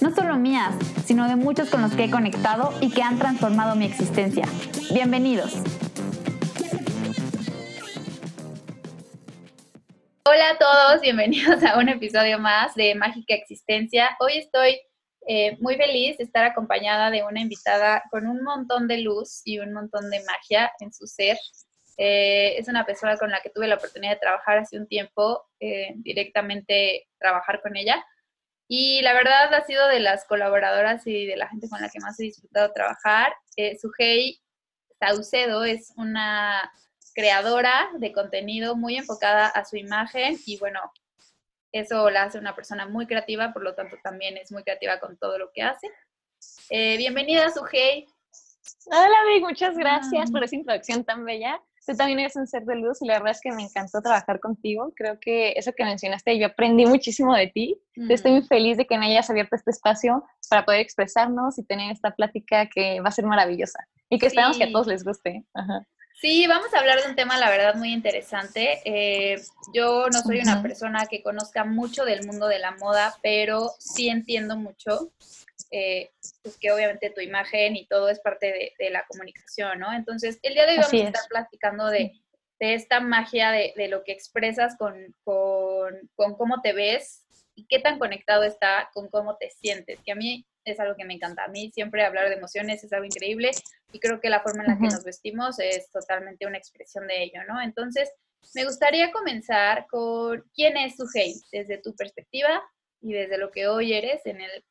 no solo mías, sino de muchos con los que he conectado y que han transformado mi existencia. Bienvenidos. Hola a todos, bienvenidos a un episodio más de Mágica Existencia. Hoy estoy eh, muy feliz de estar acompañada de una invitada con un montón de luz y un montón de magia en su ser. Eh, es una persona con la que tuve la oportunidad de trabajar hace un tiempo, eh, directamente trabajar con ella. Y la verdad ha sido de las colaboradoras y de la gente con la que más he disfrutado trabajar. Eh, Sujei Saucedo es una creadora de contenido muy enfocada a su imagen y bueno, eso la hace una persona muy creativa, por lo tanto también es muy creativa con todo lo que hace. Eh, bienvenida, Sujei. Hola, Vic, muchas gracias por esa introducción tan bella. Tú también eres un ser de luz y la verdad es que me encantó trabajar contigo. Creo que eso que mencionaste, yo aprendí muchísimo de ti. Estoy muy feliz de que me hayas abierto este espacio para poder expresarnos y tener esta plática que va a ser maravillosa y que esperamos que a todos les guste. Sí, vamos a hablar de un tema, la verdad, muy interesante. Eh, yo no soy una persona que conozca mucho del mundo de la moda, pero sí entiendo mucho eh, pues que obviamente tu imagen y todo es parte de, la comunicación, ¿no? Entonces, el día de hoy vamos a estar platicando de, esta magia de, lo que expresas con, cómo te ves y qué tan conectado está con cómo te sientes, que a mí es algo que me encanta. A mí siempre hablar de emociones es algo increíble y creo que la forma en la que nos vestimos es totalmente una expresión de ello, ¿no? Entonces, me gustaría comenzar con quién es Sujei desde tu perspectiva y desde lo que hoy eres en el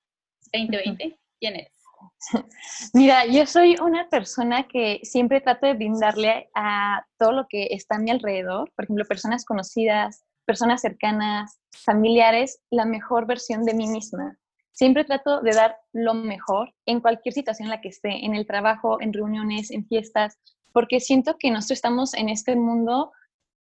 2020? ¿Quién eres? Mira, yo soy una persona que siempre trato de brindarle a todo lo que está a mi alrededor, por ejemplo, personas conocidas, personas cercanas, familiares, la mejor versión de mí misma. Siempre trato de dar lo mejor en cualquier situación en la que esté, en el trabajo, en reuniones, en fiestas, porque siento que nosotros estamos en este mundo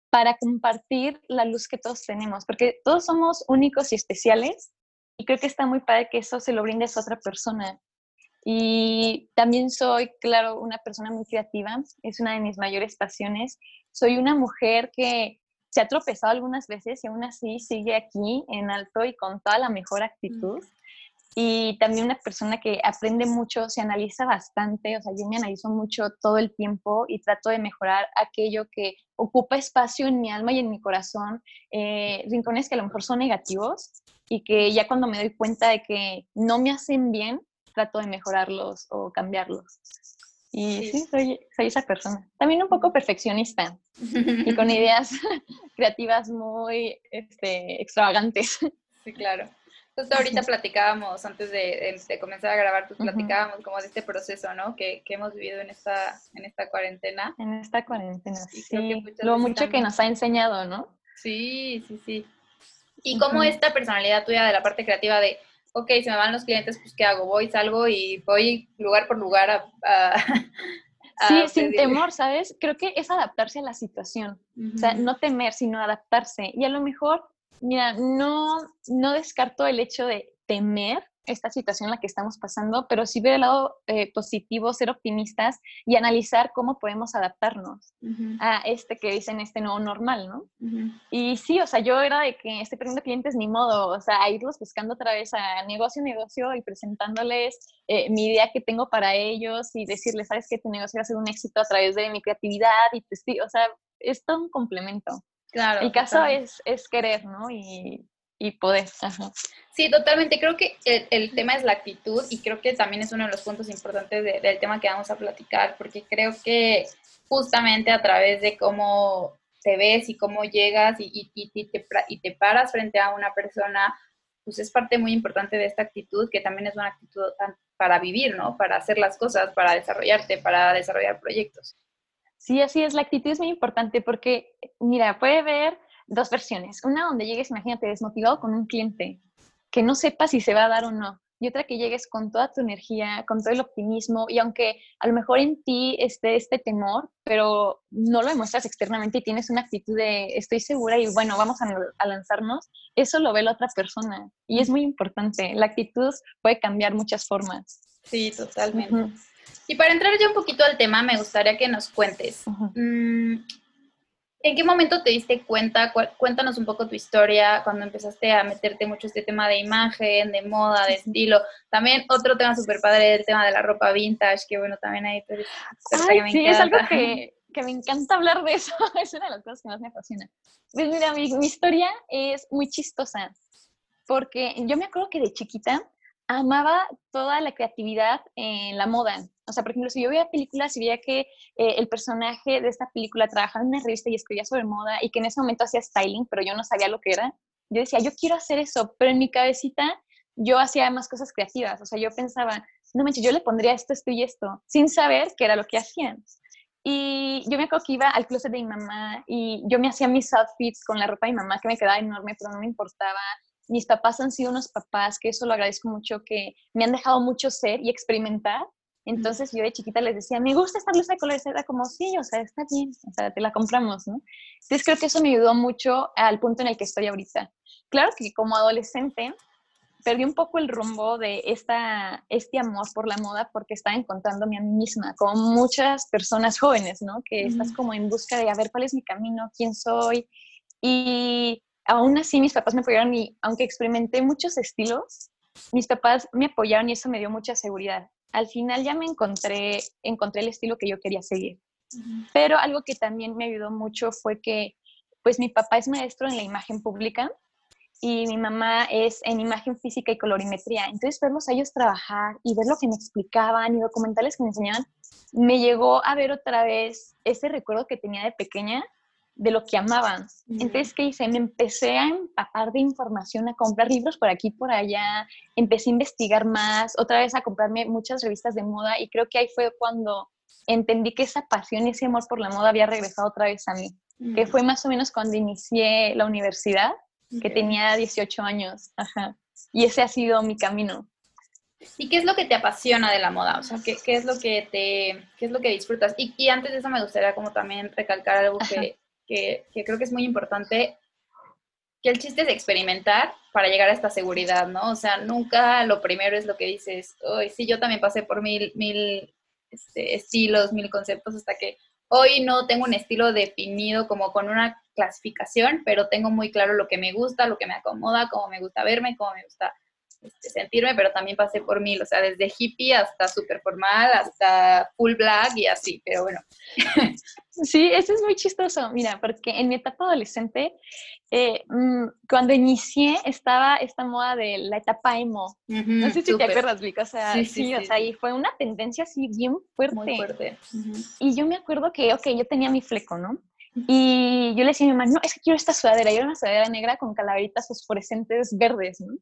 para compartir la luz que todos tenemos, porque todos somos únicos y especiales y creo que está muy padre que eso se lo brindes a otra persona. Y también soy, claro, una persona muy creativa, es una de mis mayores pasiones. Soy una mujer que se ha tropezado algunas veces y aún así sigue aquí en alto y con toda la mejor actitud. Y también una persona que aprende mucho, se analiza bastante, o sea, yo me analizo mucho todo el tiempo y trato de mejorar aquello que ocupa espacio en mi alma y en mi corazón, eh, rincones que a lo mejor son negativos, y que ya cuando me doy cuenta de que no me hacen bien, trato de mejorarlos o cambiarlos. Y sí, soy, soy, esa persona. También un poco perfeccionista y con ideas creativas muy este, extravagantes. Sí, claro. Justo ahorita platicábamos, antes de, de, comenzar a grabar, pues platicábamos como de este proceso, ¿no? Que, que, hemos vivido en esta, en esta cuarentena. En esta cuarentena, sí. Lo mucho que nos ha enseñado, ¿no? Sí, sí, sí. Y cómo esta personalidad tuya de la parte creativa de, ok, se me van los clientes, pues ¿qué hago? Voy, salgo y voy lugar por lugar a... sí, sin temor, ¿sabes? Creo que es adaptarse a la situación. O sea, no temer, sino adaptarse. Y a lo mejor, mira, no, no descarto el hecho de temer, esta situación en la que estamos pasando, pero sí ver el lado eh, positivo, ser optimistas y analizar cómo podemos adaptarnos a este que dicen este nuevo normal, ¿no? Y sí, o sea, yo era de que estoy perdiendo clientes ni modo, o sea, a irlos buscando otra vez a negocio, negocio y presentándoles eh, mi idea que tengo para ellos y decirles, sabes que tu negocio va a ser un éxito a través de mi creatividad y pues, o sea, es todo un complemento. Claro. El caso es, es querer, ¿no? Y, y poder. Sí, totalmente. Creo que el, tema es la actitud y creo que también es uno de los puntos importantes del tema que vamos a platicar, porque creo que justamente a través de cómo te ves y cómo llegas y, y, te, y te paras frente a una persona, pues es parte muy importante de esta actitud, que también es una actitud para vivir, ¿no? Para hacer las cosas, para desarrollarte, para desarrollar proyectos. Sí, así es. La actitud es muy importante porque, mira, puede ver dos versiones. Una donde llegues, imagínate, desmotivado con un cliente, que no sepa si se va a dar o no. y otra que llegues con toda tu energía, con todo el optimismo y aunque a lo mejor en ti esté este temor, pero no lo demuestras externamente y tienes una actitud de estoy segura y bueno, vamos a, lanzarnos, eso lo ve la otra persona y es muy importante. La actitud puede cambiar muchas formas. Sí, totalmente. Y para entrar ya un poquito al tema, me gustaría que nos cuentes. ¿En qué momento te diste cuenta? Cuéntanos un poco tu historia cuando empezaste a meterte mucho este tema de imagen, de moda, de estilo. También otro tema súper padre, el tema de la ropa vintage, que bueno, también ahí tú Sí, es algo que, me encanta hablar de eso. es una de las cosas que más me apasiona. Pues mira, mi, mi historia es muy chistosa, porque yo me acuerdo que de chiquita amaba toda la creatividad en la moda. O sea, por ejemplo, si yo veía películas y veía que eh, el personaje de esta película trabajaba en una revista y escribía sobre moda y que en ese momento hacía styling, pero yo no sabía lo que era, yo decía, yo quiero hacer eso, pero en mi cabecita yo hacía más cosas creativas. O sea, yo pensaba, no manches, yo le pondría esto, esto y esto, sin saber qué era lo que hacían. Y yo me acuerdo que iba al closet de mi mamá y yo me hacía mis outfits con la ropa de mi mamá que me quedaba enorme, pero no me importaba mis papás han sido unos papás que eso lo agradezco mucho, que me han dejado mucho ser y experimentar. Entonces yo de chiquita les decía, me gusta esta blusa de colores, era como, sí, o sea, está bien, o sea, te la compramos, ¿no? Entonces creo que eso me ayudó mucho al punto en el que estoy ahorita. Claro que como adolescente perdí un poco el rumbo de esta, este amor por la moda porque estaba encontrándome a mí misma, como muchas personas jóvenes, ¿no? Que estás como en busca de a ver cuál es mi camino, quién soy. Y aún así mis papás me apoyaron y aunque experimenté muchos estilos, mis papás me apoyaron y eso me dio mucha seguridad. Al final ya me encontré, encontré el estilo que yo quería seguir. Pero algo que también me ayudó mucho fue que, pues mi papá es maestro en la imagen pública y mi mamá es en imagen física y colorimetría. Entonces verlos a ellos trabajar y ver lo que me explicaban y documentales que me enseñaban, me llegó a ver otra vez ese recuerdo que tenía de pequeña de lo que amaban. Entonces, ¿qué hice? Me empecé a empapar de información, a comprar libros por aquí, por allá, empecé a investigar más, otra vez a comprarme muchas revistas de moda y creo que ahí fue cuando entendí que esa pasión y ese amor por la moda había regresado otra vez a mí, que fue más o menos cuando inicié la universidad, que tenía 18 años, ajá. Y ese ha sido mi camino. ¿Y qué es lo que te apasiona de la moda? O sea, ¿qué, qué es lo que te, qué es lo que disfrutas? Y, y, antes de eso me gustaría como también recalcar algo que, que, creo que es muy importante, que el chiste es experimentar para llegar a esta seguridad, ¿no? O sea, nunca lo primero es lo que dices, hoy sí, yo también pasé por mil, mil este, estilos, mil conceptos, hasta que hoy no tengo un estilo definido como con una clasificación, pero tengo muy claro lo que me gusta, lo que me acomoda, cómo me gusta verme, cómo me gusta este, sentirme, pero también pasé por mil, o sea, desde hippie hasta super formal, hasta full black y así, pero bueno. Sí, eso es muy chistoso, mira, porque en mi etapa adolescente, eh, mm, cuando inicié estaba esta moda de la etapa emo. no sé si te acuerdas, Vic, o sea, sí, o sea, y fue una tendencia así bien fuerte. Muy fuerte. Y yo me acuerdo que, ok, yo tenía mi fleco, ¿no? Y yo le decía a mi mamá, no, es que quiero esta sudadera. Y era una sudadera negra con calaveritas fosforescentes verdes, ¿no?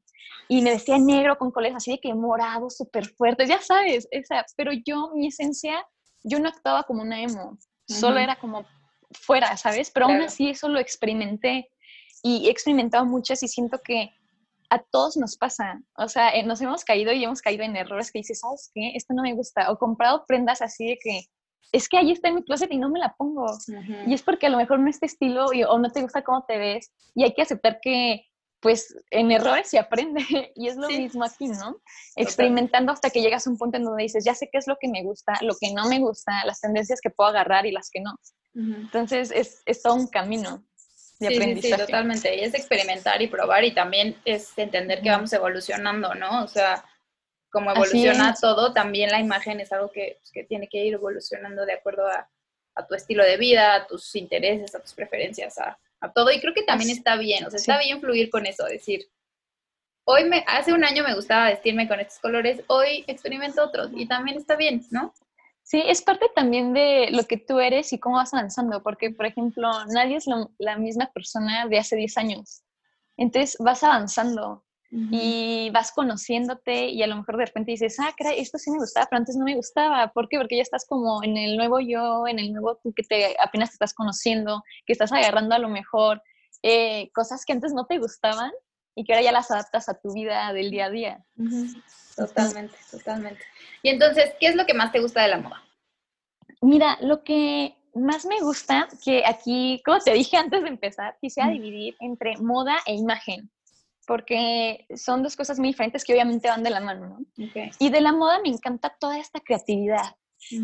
Y me vestía negro con colores así de que morado, súper fuertes, ya sabes. Esa, pero yo, mi esencia, yo no actuaba como una emo. Solo era como fuera, ¿sabes? Pero aún así eso lo experimenté. Y he experimentado muchas y siento que a todos nos pasa. O sea, eh, nos hemos caído y hemos caído en errores que dices, ¿sabes qué? Esto no me gusta. O comprado prendas así de que es que ahí está en mi closet y no me la pongo. Y es porque a lo mejor no es este estilo o no te gusta cómo te ves y hay que aceptar que pues en errores se aprende y es lo mismo aquí, ¿no? Experimentando hasta que llegas a un punto en donde dices, ya sé qué es lo que me gusta, lo que no me gusta, las tendencias que puedo agarrar y las que no. Entonces es, es, todo un camino de aprendizaje. Sí, totalmente. Y es experimentar y probar y también es entender que vamos evolucionando, ¿no? O sea, como evoluciona todo, también la imagen es algo que, pues, que tiene que ir evolucionando de acuerdo a, a, tu estilo de vida, a tus intereses, a tus preferencias, a, a todo. Y creo que también está bien, o sea, está bien fluir con eso, decir, hoy me, hace un año me gustaba vestirme con estos colores, hoy experimento otros y también está bien, ¿no? Sí, es parte también de lo que tú eres y cómo vas avanzando, porque, por ejemplo, nadie es la misma persona de hace 10 años. Entonces vas avanzando y vas conociéndote y a lo mejor de repente dices, ah, caray, esto sí me gustaba, pero antes no me gustaba. ¿Por qué? Porque ya estás como en el nuevo yo, en el nuevo tú que te, apenas te estás conociendo, que estás agarrando a lo mejor eh, cosas que antes no te gustaban y que ahora ya las adaptas a tu vida del día a día. Totalmente, totalmente. Y entonces, ¿qué es lo que más te gusta de la moda? Mira, lo que más me gusta, que aquí, como te dije antes de empezar, quisiera dividir entre moda e imagen, porque son dos cosas muy diferentes que obviamente van de la mano, ¿no? Y de la moda me encanta toda esta creatividad.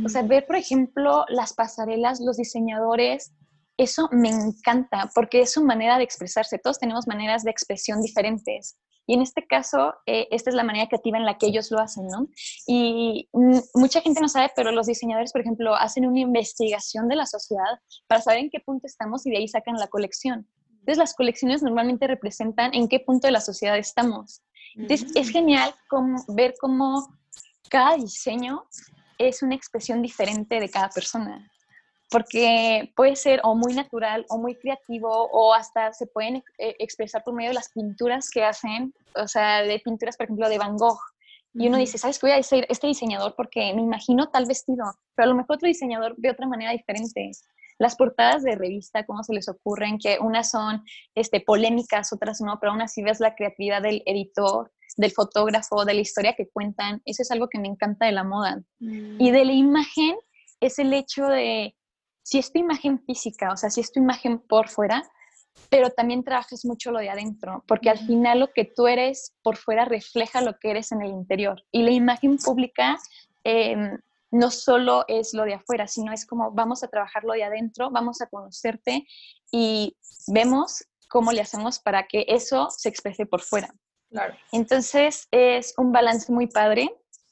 O sea, ver, por ejemplo, las pasarelas, los diseñadores, eso me encanta porque es su manera de expresarse. Todos tenemos maneras de expresión diferentes. Y en este caso, eh, esta es la manera creativa en la que ellos lo hacen, ¿no? Y mucha gente no sabe, pero los diseñadores, por ejemplo, hacen una investigación de la sociedad para saber en qué punto estamos y de ahí sacan la colección. Entonces, las colecciones normalmente representan en qué punto de la sociedad estamos. Entonces, es genial ver cómo cada diseño es una expresión diferente de cada persona porque puede ser o muy natural o muy creativo o hasta se pueden eh, expresar por medio de las pinturas que hacen, o sea, de pinturas, por ejemplo, de Van Gogh. Y uno dice, ¿sabes qué voy a decir este diseñador? Porque me imagino tal vestido, pero a lo mejor otro diseñador ve otra manera diferente. Las portadas de revista, ¿cómo se les ocurren? Que unas son este, polémicas, otras no, pero aún así ves la creatividad del editor, del fotógrafo, de la historia que cuentan. Eso es algo que me encanta de la moda. Y mm. de la imagen es el hecho de si es tu imagen física, o sea, si es tu imagen por fuera, pero también trabajas mucho lo de adentro, porque al final lo que tú eres por fuera refleja lo que eres en el interior. Y la imagen pública em, no solo es lo de afuera, sino es como vamos a trabajar lo de adentro, vamos a conocerte y vemos cómo le hacemos para que eso se exprese por fuera. Claro. Entonces es un balance muy padre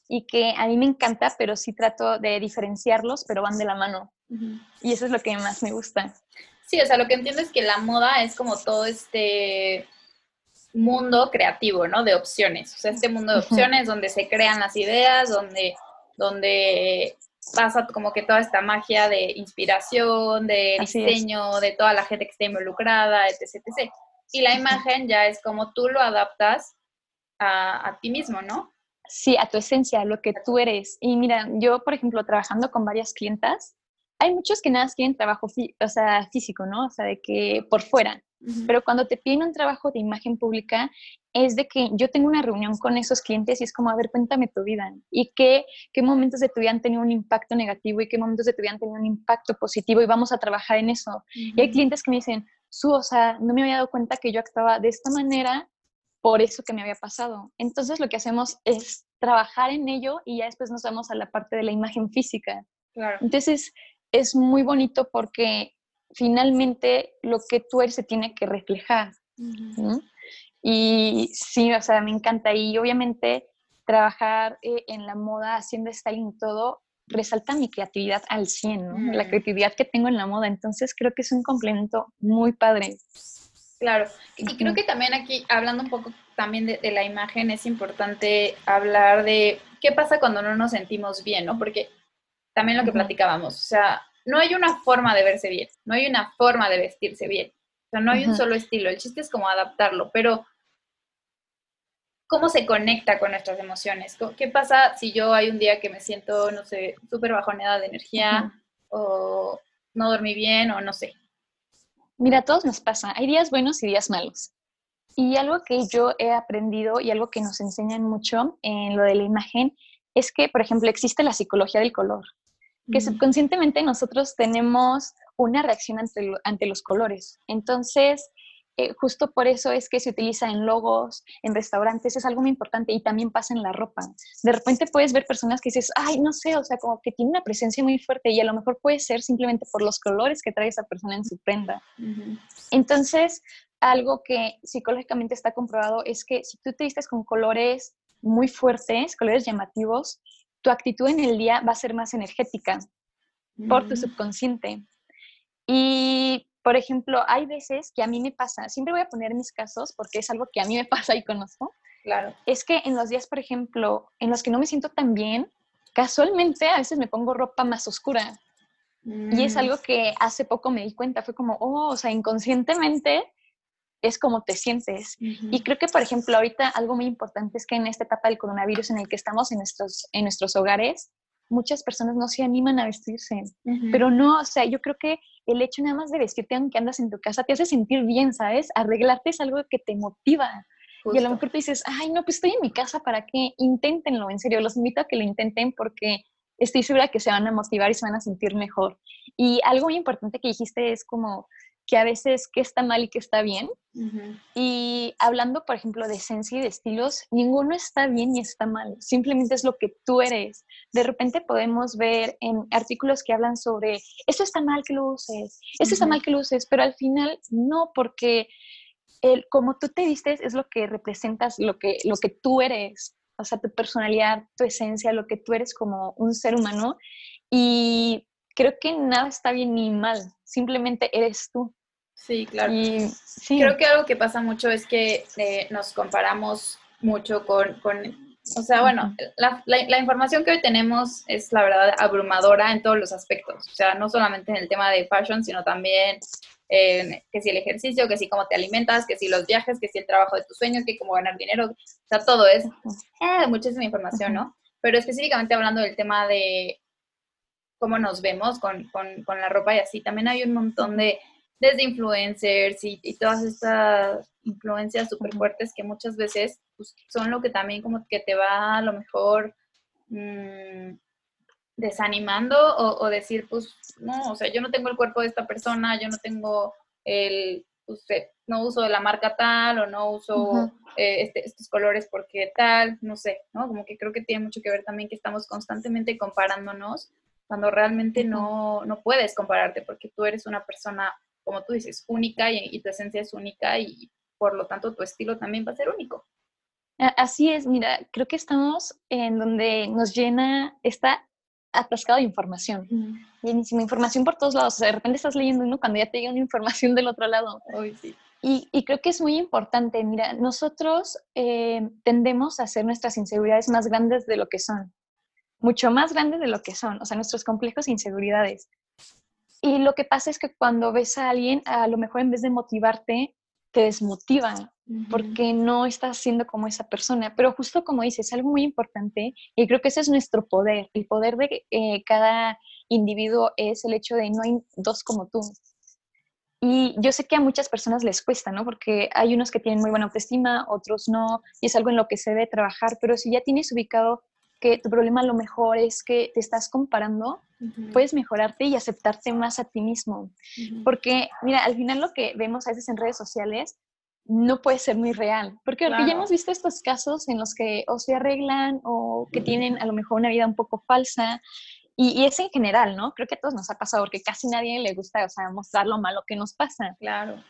y que a mí me encanta, pero sí trato de diferenciarlos, pero van de la mano. Y eso es lo que más me gusta. Sí, o sea, lo que entiendo es que la moda es como todo este mundo creativo, ¿no? De opciones. O sea, este mundo de opciones donde se crean las ideas, donde, donde pasa como que toda esta magia de inspiración, de diseño, de toda la gente que está involucrada, etc, etc. Y la imagen ya es como tú lo adaptas a, a ti mismo, ¿no? Sí, a tu esencia, a lo que tú eres. Y mira, yo, por ejemplo, trabajando con varias clientas, hay muchos que nada más quieren trabajo o sea, físico, ¿no? O sea, de que por fuera. Pero cuando te piden un trabajo de imagen pública, es de que yo tengo una reunión con esos clientes y es como, a ver, cuéntame tu vida y qué, qué momentos de tu vida han tenido un impacto negativo y qué momentos de tu vida han tenido un impacto positivo y vamos a trabajar en eso. Y hay clientes que me dicen, Su, o sea, no me había dado cuenta que yo actuaba de esta manera por eso que me había pasado. Entonces lo que hacemos es trabajar en ello y ya después nos vamos a la parte de la imagen física. Claro. Entonces es muy bonito porque finalmente lo que tú eres se tiene que reflejar. Y sí, o sea, me encanta. Y obviamente trabajar eh, en la moda, haciendo styling todo, resalta mi creatividad al 100, ¿no? La creatividad que tengo en la moda. Entonces creo que es un complemento muy padre. Claro, y creo que también aquí, hablando un poco también de, la imagen, es importante hablar de qué pasa cuando no nos sentimos bien, ¿no? Porque también lo que platicábamos, o sea, no hay una forma de verse bien, no hay una forma de vestirse bien, o sea, no hay un solo estilo, el chiste es como adaptarlo, pero ¿cómo se conecta con nuestras emociones? ¿Qué pasa si yo hay un día que me siento, no sé, súper bajoneada de energía o no dormí bien o no sé? Mira, a todos nos pasa. Hay días buenos y días malos. Y algo que yo he aprendido y algo que nos enseñan mucho en lo de la imagen es que, por ejemplo, existe la psicología del color, que subconscientemente nosotros tenemos una reacción ante, ante los colores. Entonces, eh, justo por eso es que se utiliza en logos, en restaurantes, es algo muy importante y también pasa en la ropa. De repente puedes ver personas que dices, ay, no sé, o sea, como que tiene una presencia muy fuerte y a lo mejor puede ser simplemente por los colores que trae esa persona en su prenda. Entonces, algo que psicológicamente está comprobado es que si tú te vistes con colores muy fuertes, colores llamativos, tu actitud en el día va a ser más energética por tu subconsciente. Y por ejemplo, hay veces que a mí me pasa, siempre voy a poner mis casos porque es algo que a mí me pasa y conozco. Claro. Es que en los días, por ejemplo, en los que no me siento tan bien, casualmente a veces me pongo ropa más oscura. Y es mm. algo que hace poco me di cuenta, fue como, oh, o sea, inconscientemente es como te sientes. Y creo que, por ejemplo, ahorita algo muy importante es que en esta etapa del coronavirus en el que estamos en nuestros, en nuestros hogares, muchas personas no se animan a vestirse. Pero no, o sea, yo creo que el hecho nada más de vestirte aunque andas en tu casa te hace sentir bien, ¿sabes? Arreglarte es algo que te motiva. Y a lo mejor tú dices, ay, no, pues estoy en mi casa, ¿para qué? Inténtenlo, en serio, los invito a que lo intenten porque estoy segura que se van a motivar y se van a sentir mejor. Y algo muy importante que dijiste es como que a veces qué está mal y qué está bien. Y hablando, por ejemplo, de esencia y de estilos, ninguno está bien ni está mal, simplemente es lo que tú eres. De repente podemos ver en artículos que hablan sobre, esto está mal que lo uses, esto está mal que lo uses, pero al final no, porque el, como tú te vistes es lo que representas, lo que, lo que tú eres, o sea, tu personalidad, tu esencia, lo que tú eres como un ser humano. Y creo que nada está bien ni mal, simplemente eres tú. Sí, claro. Creo que algo que pasa mucho es que eh, nos comparamos mucho con, o sea, bueno, la, la, información que hoy tenemos es la verdad abrumadora en todos los aspectos, o sea, no solamente en el tema de fashion, sino también que si el ejercicio, que si cómo te alimentas, que si los viajes, que si el trabajo de tus sueños, que cómo ganar dinero, o sea, todo es eh, muchísima información, ¿no? Pero específicamente hablando del tema de cómo nos vemos con, con, con la ropa y así, también hay un montón de desde influencers y, todas estas influencias súper fuertes que muchas veces pues, son lo que también como que te va a lo mejor mm, desanimando o, decir, pues no, o sea, yo no tengo el cuerpo de esta persona, yo no tengo el, pues, eh, no uso la marca tal o no uso eh, este, estos colores porque tal, no sé, ¿no? Como que creo que tiene mucho que ver también que estamos constantemente comparándonos cuando realmente no, no puedes compararte porque tú eres una persona como tú dices, única y, tu esencia es única y por lo tanto tu estilo también va a ser único. Así es, mira, creo que estamos en donde nos llena, está atascado de información. Bienísima información por todos lados. O sea, de repente estás leyendo uno cuando ya te llega una información del otro lado. sí. y, y, creo que es muy importante. Mira, nosotros eh, tendemos a hacer nuestras inseguridades más grandes de lo que son. Mucho más grandes de lo que son. O sea, nuestros complejos e inseguridades. Y lo que pasa es que cuando ves a alguien, a lo mejor en vez de motivarte, te desmotiva porque no estás siendo como esa persona. Pero justo como dices, es algo muy importante y creo que ese es nuestro poder. El poder de eh, cada individuo es el hecho de no hay dos como tú. Y yo sé que a muchas personas les cuesta, ¿no? Porque hay unos que tienen muy buena autoestima, otros no, y es algo en lo que se debe trabajar, pero si ya tienes ubicado que tu problema a lo mejor es que te estás comparando, puedes mejorarte y aceptarte más a ti mismo. Porque, mira, al final lo que vemos a veces en redes sociales no puede ser muy real. Porque, ya hemos visto estos casos en los que o se arreglan o que tienen a lo mejor una vida un poco falsa. Y, y, es en general, ¿no? Creo que a todos nos ha pasado porque casi nadie le gusta, o sea, mostrar lo malo que nos pasa. Claro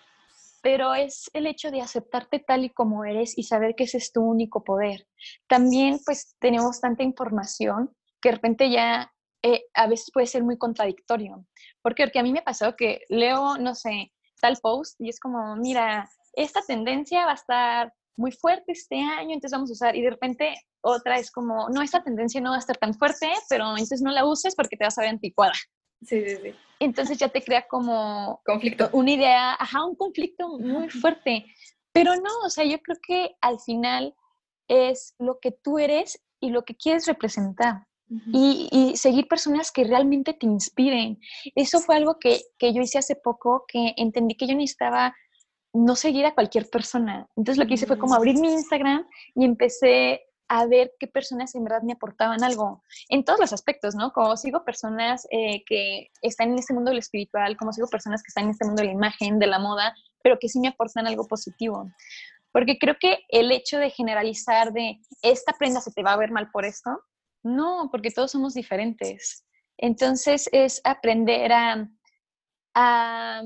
pero es el hecho de aceptarte tal y como eres y saber que ese es tu único poder. También pues tenemos tanta información que de repente ya eh, a veces puede ser muy contradictorio. Porque, porque a mí me pasó que leo, no sé, tal post y es como, mira, esta tendencia va a estar muy fuerte este año, entonces vamos a usar, y de repente otra es como, no, esta tendencia no va a estar tan fuerte, pero entonces no la uses porque te vas a ver anticuada. Sí, sí, sí. Entonces ya te crea como conflicto. Una idea, ajá, un conflicto muy fuerte. Pero no, o sea, yo creo que al final es lo que tú eres y lo que quieres representar. y, y, seguir personas que realmente te inspiren. Eso fue algo que, que, yo hice hace poco, que entendí que yo necesitaba no seguir a cualquier persona. Entonces lo que hice fue como abrir mi Instagram y empecé a ver qué personas en verdad me aportaban algo en todos los aspectos, ¿no? Como sigo personas eh, que están en este mundo del espiritual, como sigo personas que están en este mundo de la imagen, de la moda, pero que sí me aportan algo positivo. Porque creo que el hecho de generalizar de esta prenda se te va a ver mal por esto, no, porque todos somos diferentes. Entonces es aprender a, a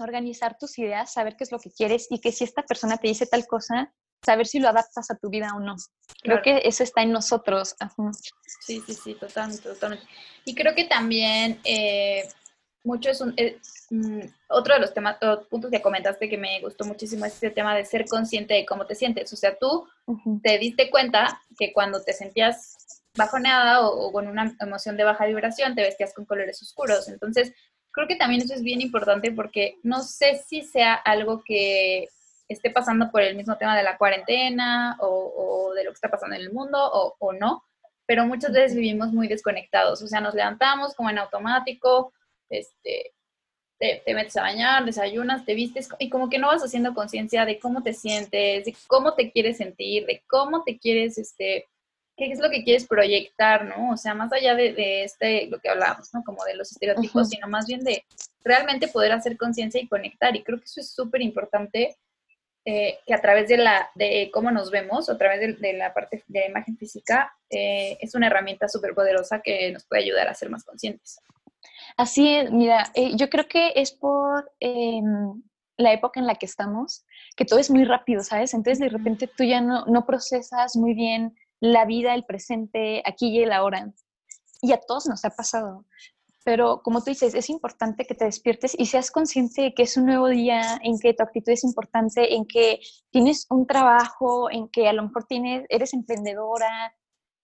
organizar tus ideas, saber qué es lo que quieres y que si esta persona te dice tal cosa, saber si lo adaptas a tu vida o no. Creo que eso está en nosotros. Sí, sí, sí, totalmente, totalmente. Y creo que también eh, mucho es un... Eh, mm, otro de los temas, puntos que comentaste que me gustó muchísimo es ese tema de ser consciente de cómo te sientes. O sea, tú te diste cuenta que cuando te sentías bajoneada o, o, con una emoción de baja vibración, te vestías con colores oscuros. Entonces, creo que también eso es bien importante porque no sé si sea algo que esté pasando por el mismo tema de la cuarentena o, de lo que está pasando en el mundo o, no, pero muchas veces vivimos muy desconectados, o sea, nos levantamos como en automático, este, te, metes a bañar, desayunas, te vistes y como que no vas haciendo conciencia de cómo te sientes, de cómo te quieres sentir, de cómo te quieres, este, qué es lo que quieres proyectar, ¿no? O sea, más allá de, este, lo que hablábamos, ¿no? Como de los estereotipos, sino más bien de realmente poder hacer conciencia y conectar. Y creo que eso es súper importante, eh, que a través de, la, de cómo nos vemos, a través de, la parte de la imagen física, eh, es una herramienta súper poderosa que nos puede ayudar a ser más conscientes. Así es, mira, eh, yo creo que es por em, la época en la que estamos, que todo es muy rápido, ¿sabes? Entonces de repente tú ya no, no procesas muy bien la vida, el presente, aquí y el ahora. Y a todos nos ha pasado. Pero como tú dices, es importante que te despiertes y seas consciente de que es un nuevo día, en que tu actitud es importante, en que tienes un trabajo, en que a lo mejor tienes, eres emprendedora,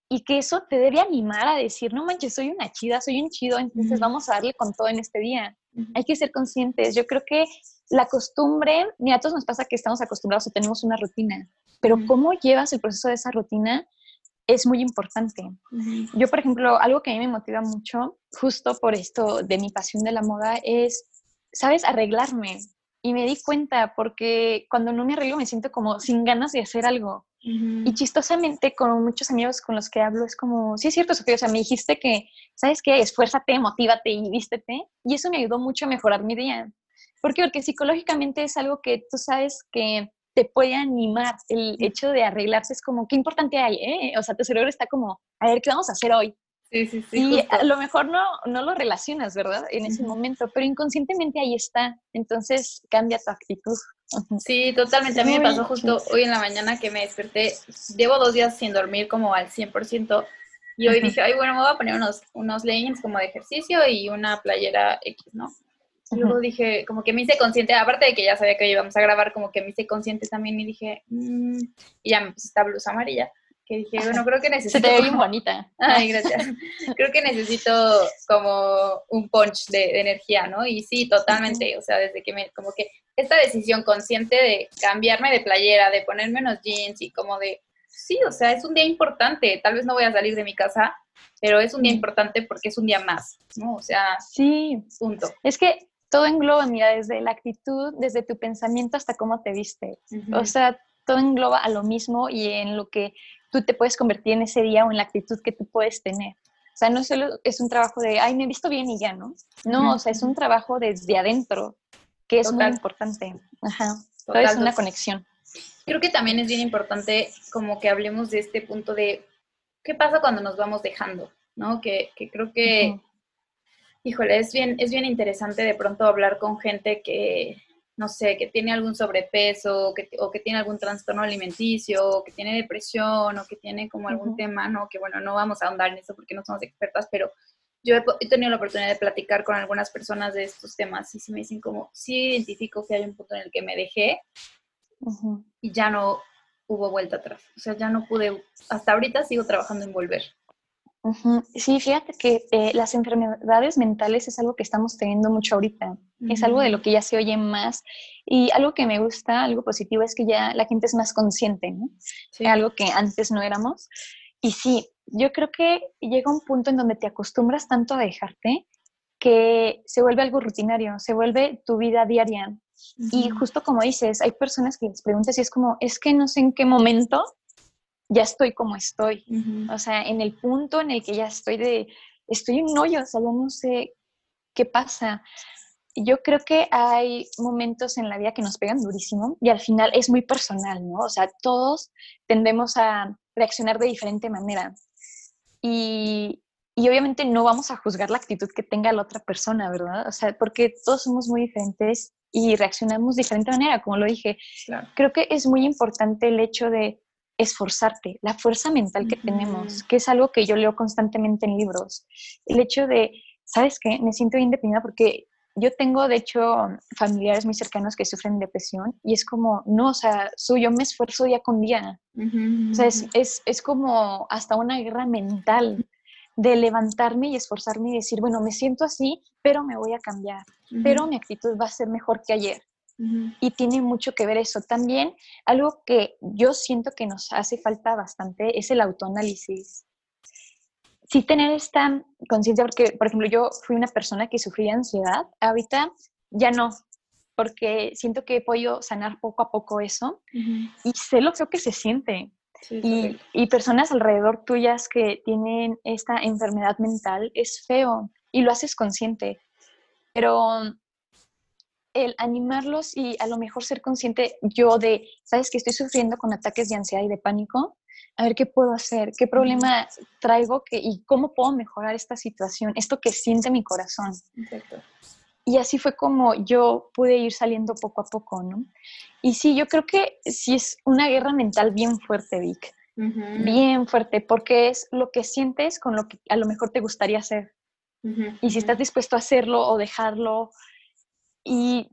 y que eso te debe animar a decir, no manches, soy una chida, soy un chido, entonces vamos a darle con todo en este día. Hay que ser conscientes. Yo creo que la costumbre, mira, a todos nos pasa que estamos acostumbrados o tenemos una rutina, pero cómo llevas el proceso de esa rutina es muy importante. Yo, por ejemplo, algo que a mí me motiva mucho, justo por esto de mi pasión de la moda, es, ¿sabes? Arreglarme. Y me di cuenta porque cuando no me arreglo me siento como sin ganas de hacer algo. Y chistosamente, con muchos amigos con los que hablo, es como, sí es cierto, Sofía, o sea, me dijiste que, ¿sabes qué? Esfuérzate, motívate y vístete. Y eso me ayudó mucho a mejorar mi día. ¿Por qué? Porque psicológicamente es algo que tú sabes que te puede animar. El hecho de arreglarse es como, qué importante hay, ¿eh? O sea, tu cerebro está como, a ver, ¿qué vamos a hacer hoy? Sí, sí, sí. Y a lo mejor no, no lo relacionas, ¿verdad? En ese momento, pero inconscientemente ahí está. Entonces cambia tu actitud. Sí, totalmente. A mí me pasó justo hoy en la mañana que me desperté. Llevo dos días sin dormir como al 100%. Y hoy dije, ay, bueno, me voy a poner unos, unos leggings como de ejercicio y una playera X, ¿no? Luego dije, como que me hice consciente, aparte de que ya sabía que íbamos a grabar, como que me hice consciente también y dije, mm", y ya me puse esta blusa amarilla que dije, bueno, creo que necesito... Se te ve bien bonita. Ay, gracias. creo que necesito como un punch de, energía, ¿no? Y sí, totalmente, o sea, desde que me, como que esta decisión consciente de cambiarme de playera, de ponerme unos jeans y como de, sí, o sea, es un día importante, tal vez no voy a salir de mi casa, pero es un día importante porque es un día más, ¿no? O sea, sí, punto. Es que todo engloba, mira, desde la actitud, desde tu pensamiento hasta cómo te viste. O sea, todo engloba a lo mismo y en lo que tú te puedes convertir en ese día o en la actitud que tú puedes tener. O sea, no solo es un trabajo de, ay, me he visto bien y ya, ¿no? No, o sea, es un trabajo desde adentro, que es muy importante. Ajá. Todo es una conexión. Creo que también es bien importante como que hablemos de este punto de qué pasa cuando nos vamos dejando, ¿no? Que, creo que, híjole, es bien, es bien interesante de pronto hablar con gente que, no sé, que tiene algún sobrepeso o que, o que tiene algún trastorno alimenticio o que tiene depresión o que tiene como algún tema, ¿no? Que bueno, no vamos a ahondar en eso porque no somos expertas, pero yo he, tenido la oportunidad de platicar con algunas personas de estos temas y si me dicen como, sí identifico que hay un punto en el que me dejé y ya no hubo vuelta atrás. O sea, ya no pude, hasta ahorita sigo trabajando en volver. Sí, fíjate que eh, las enfermedades mentales es algo que estamos teniendo mucho ahorita. Es algo de lo que ya se oye más. Y algo que me gusta, algo positivo, es que ya la gente es más consciente, ¿no? Algo que antes no éramos. Y sí, yo creo que llega un punto en donde te acostumbras tanto a dejarte que se vuelve algo rutinario, se vuelve tu vida diaria. Y justo como dices, hay personas que les preguntas y es como, es que no sé en qué momento ya estoy como estoy. O sea, en el punto en el que ya estoy de, estoy en un hoyo, o sea, yo no sé qué pasa. Yo creo que hay momentos en la vida que nos pegan durísimo y al final es muy personal, ¿no? O sea, todos tendemos a reaccionar de diferente manera. Y, y obviamente no vamos a juzgar la actitud que tenga la otra persona, ¿verdad? O sea, porque todos somos muy diferentes y reaccionamos de diferente manera, como lo dije. Creo que es muy importante el hecho de esforzarte, la fuerza mental que tenemos, que es algo que yo leo constantemente en libros. El hecho de, ¿sabes qué? Me siento bien deprimida porque yo tengo, de hecho, familiares muy cercanos que sufren depresión y es como, no, o sea, yo me esfuerzo día con día. O sea, es, es, como hasta una guerra mental de levantarme y esforzarme y decir, bueno, me siento así, pero me voy a cambiar, pero mi actitud va a ser mejor que ayer. Y tiene mucho que ver eso. También algo que yo siento que nos hace falta bastante es el autoanálisis. Sí tener esta conciencia, porque, por ejemplo, yo fui una persona que sufría ansiedad. Ahorita ya no, porque siento que he podido sanar poco a poco eso y sé lo que se siente. y, y, personas alrededor tuyas que tienen esta enfermedad mental es feo y lo haces consciente. Pero el animarlos y a lo mejor ser consciente yo de, sabes que estoy sufriendo con ataques de ansiedad y de pánico, a ver qué puedo hacer, qué problema traigo que, y cómo puedo mejorar esta situación, esto que siente mi corazón. Y así fue como yo pude ir saliendo poco a poco, ¿no? Y sí, yo creo que sí es una guerra mental bien fuerte, Vic. Bien fuerte, porque es lo que sientes con lo que a lo mejor te gustaría hacer. Y si estás dispuesto a hacerlo o dejarlo. Y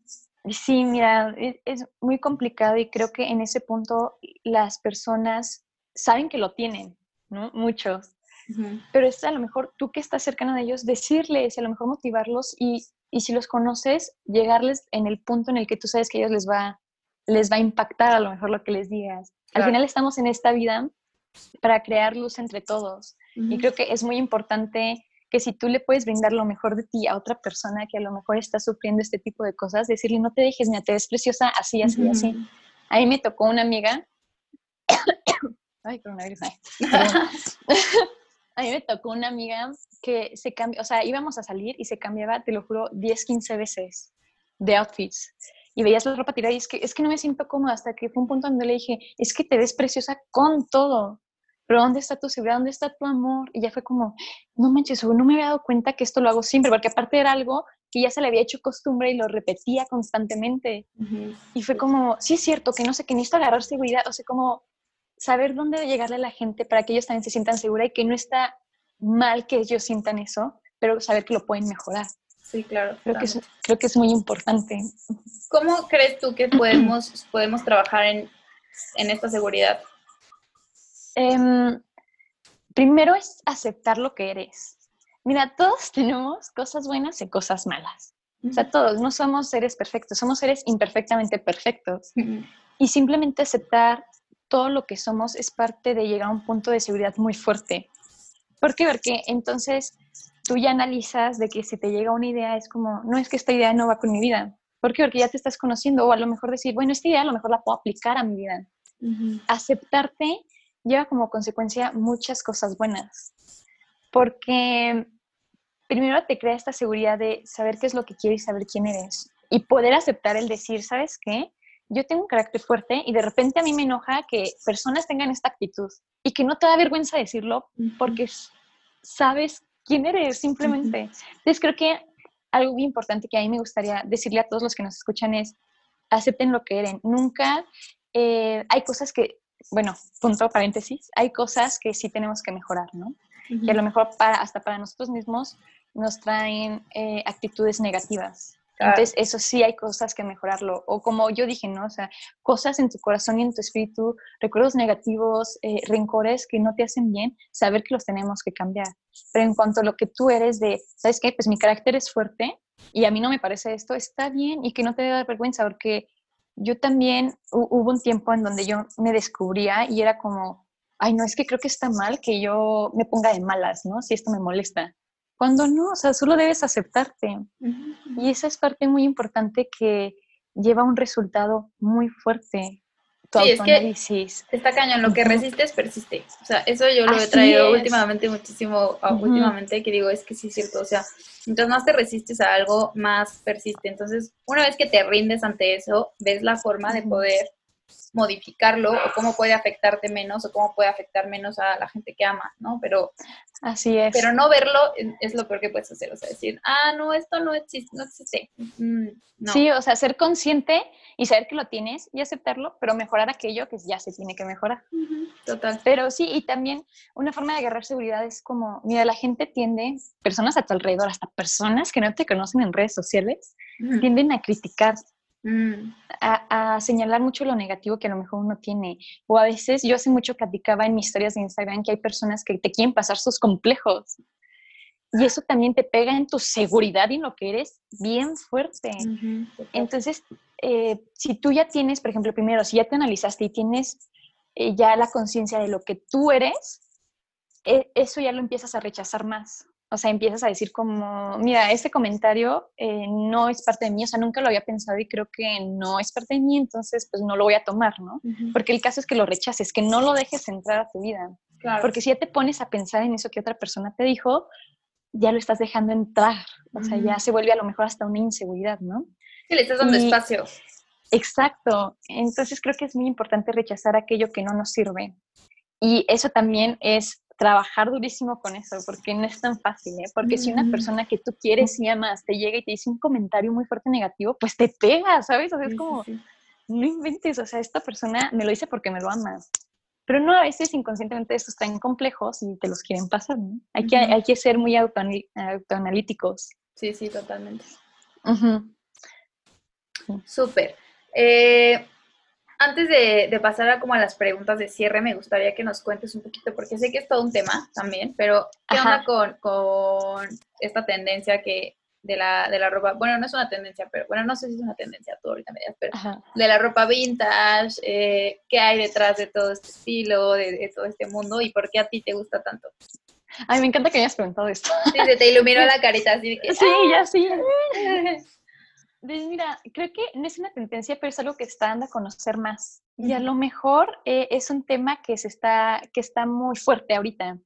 sí, mira, es, es, muy complicado y creo que en ese punto las personas saben que lo tienen, ¿no? Muchos. Pero es a lo mejor tú que estás cercano de ellos, decirles, a lo mejor motivarlos y, y, si los conoces, llegarles en el punto en el que tú sabes que a ellos les va, les va a impactar a lo mejor lo que les digas. Al final estamos en esta vida para crear luz entre todos. Y creo que es muy importante que si tú le puedes brindar lo mejor de ti a otra persona que a lo mejor está sufriendo este tipo de cosas, decirle, no te dejes, ni te ves preciosa así, así, así. A mí me tocó una amiga Ay, coronavirus. a mí me tocó una amiga que se cambió, o sea, íbamos a salir y se cambiaba, te lo juro, 10, 15 veces de outfits. Y veías la ropa tirada y es que, es que no me siento cómoda hasta que fue un punto donde le dije, es que te ves preciosa con todo. Pero ¿dónde está tu seguridad? ¿Dónde está tu amor? Y ya fue como, no manches, no me había dado cuenta que esto lo hago siempre, porque aparte era algo que ya se le había hecho costumbre y lo repetía constantemente. Y fue como, sí es cierto, que no sé, que necesito agarrar seguridad, o sea, como saber dónde llegarle a la gente para que ellos también se sientan seguros y que no está mal que ellos sientan eso, pero saber que lo pueden mejorar. Sí, claro. Creo, que es, creo que es muy importante. ¿Cómo crees tú que podemos, podemos trabajar en, en esta seguridad? Em, primero es aceptar lo que eres. Mira, todos tenemos cosas buenas y cosas malas. O sea, todos no somos seres perfectos, somos seres imperfectamente perfectos. Y simplemente aceptar todo lo que somos es parte de llegar a un punto de seguridad muy fuerte. ¿Por qué? Porque entonces tú ya analizas de que si te llega una idea es como, no es que esta idea no va con mi vida. ¿Por qué? Porque ya te estás conociendo o a lo mejor decir, bueno, esta idea a lo mejor la puedo aplicar a mi vida. Aceptarte lleva como consecuencia muchas cosas buenas. Porque primero te crea esta seguridad de saber qué es lo que quieres y saber quién eres. Y poder aceptar el decir, ¿sabes qué? yo tengo un carácter fuerte y de repente a mí me enoja que personas tengan esta actitud y que no te da vergüenza decirlo porque sabes quién eres simplemente. Entonces creo que algo muy importante que a mí me gustaría decirle a todos los que nos escuchan es acepten lo que eres. Nunca eh, hay cosas que, bueno, punto paréntesis, hay cosas que sí tenemos que mejorar, ¿no? Que a lo mejor para, hasta para nosotros mismos nos traen eh, actitudes negativas. Entonces, eso sí hay cosas que mejorarlo. O como yo dije, ¿no? O sea, cosas en tu corazón y en tu espíritu, recuerdos negativos, eh, rencores que no te hacen bien, saber que los tenemos que cambiar. Pero en cuanto a lo que tú eres de, ¿sabes qué? Pues mi carácter es fuerte y a mí no me parece esto, está bien y que no te dé vergüenza porque yo también hubo un tiempo en donde yo me descubría y era como, ay, no, es que creo que está mal que yo me ponga de malas, ¿no? Si esto me molesta. Cuando no, o sea, solo debes aceptarte. Y esa es parte muy importante que lleva un resultado muy fuerte. Tu sí, autoanálisis. Es que está cañón, lo que resistes persiste. O sea, eso yo lo he traído últimamente muchísimo, últimamente, que digo, es que sí es cierto. O sea, mientras más te resistes a algo, más persiste. Entonces, una vez que te rindes ante eso, ves la forma de poder modificarlo o cómo puede afectarte menos o cómo puede afectar menos a la gente que ama, ¿no? Pero así es. Pero no verlo es lo peor que puedes hacer, o sea, decir, ah, no, esto no existe, no existe. Mm, sí, o sea, ser consciente y saber que lo tienes y aceptarlo, pero mejorar aquello que ya se tiene que mejorar. Total. Pero sí, y también una forma de agarrar seguridad es como, mira, la gente tiende, personas a tu alrededor, hasta personas que no te conocen en redes sociales, tienden a criticar Mm. A, señalar mucho lo negativo que a lo mejor uno tiene. O a veces, yo hace mucho platicaba en mis historias de Instagram que hay personas que te quieren pasar sus complejos. Y eso también te pega en tu seguridad y en lo que eres bien fuerte. Entonces, eh, si tú ya tienes, por ejemplo, primero, si ya te analizaste y tienes eh, ya la conciencia de lo que tú eres, eh, eso ya lo empiezas a rechazar más. O sea, empiezas a decir como, mira, este comentario eh, no es parte de mí, o sea, nunca lo había pensado y creo que no es parte de mí, entonces pues no lo voy a tomar, ¿no? Porque el caso es que lo rechaces, que no lo dejes entrar a tu vida. Porque si ya te pones a pensar en eso que otra persona te dijo, ya lo estás dejando entrar, o sea, ya se vuelve a lo mejor hasta una inseguridad, ¿no? Sí, le estás dando espacio. Exacto, entonces creo que es muy importante rechazar aquello que no nos sirve. Y eso también es trabajar durísimo con eso, porque no es tan fácil, ¿eh? Porque si una persona que tú quieres y amas te llega y te dice un comentario muy fuerte negativo, pues te pega, ¿sabes? O sea, es como, no inventes, o sea, esta persona me lo dice porque me lo ama. Pero no, a veces inconscientemente estos están complejos y te los quieren pasar, ¿no? Hay, que, hay que ser muy autoanalíticos. Sí, sí, totalmente. Súper. Eh, antes de, pasar a como a las preguntas de cierre, me gustaría que nos cuentes un poquito, porque sé que es todo un tema también, pero ¿qué onda con, esta tendencia que de la, de la ropa? Bueno, no es una tendencia, pero bueno, no sé si es una tendencia, tú ahorita me pero de la ropa vintage, eh, ¿qué hay detrás de todo este estilo, de, todo este mundo y por qué a ti te gusta tanto? Ay, me encanta que hayas preguntado esto. Sí, se te iluminó la carita así de que... Sí, ya sí. Mira, creo que no es una tendencia, pero es algo que está dando a conocer más. Y a lo mejor eh, es un tema que, se está, que está muy fuerte ahorita.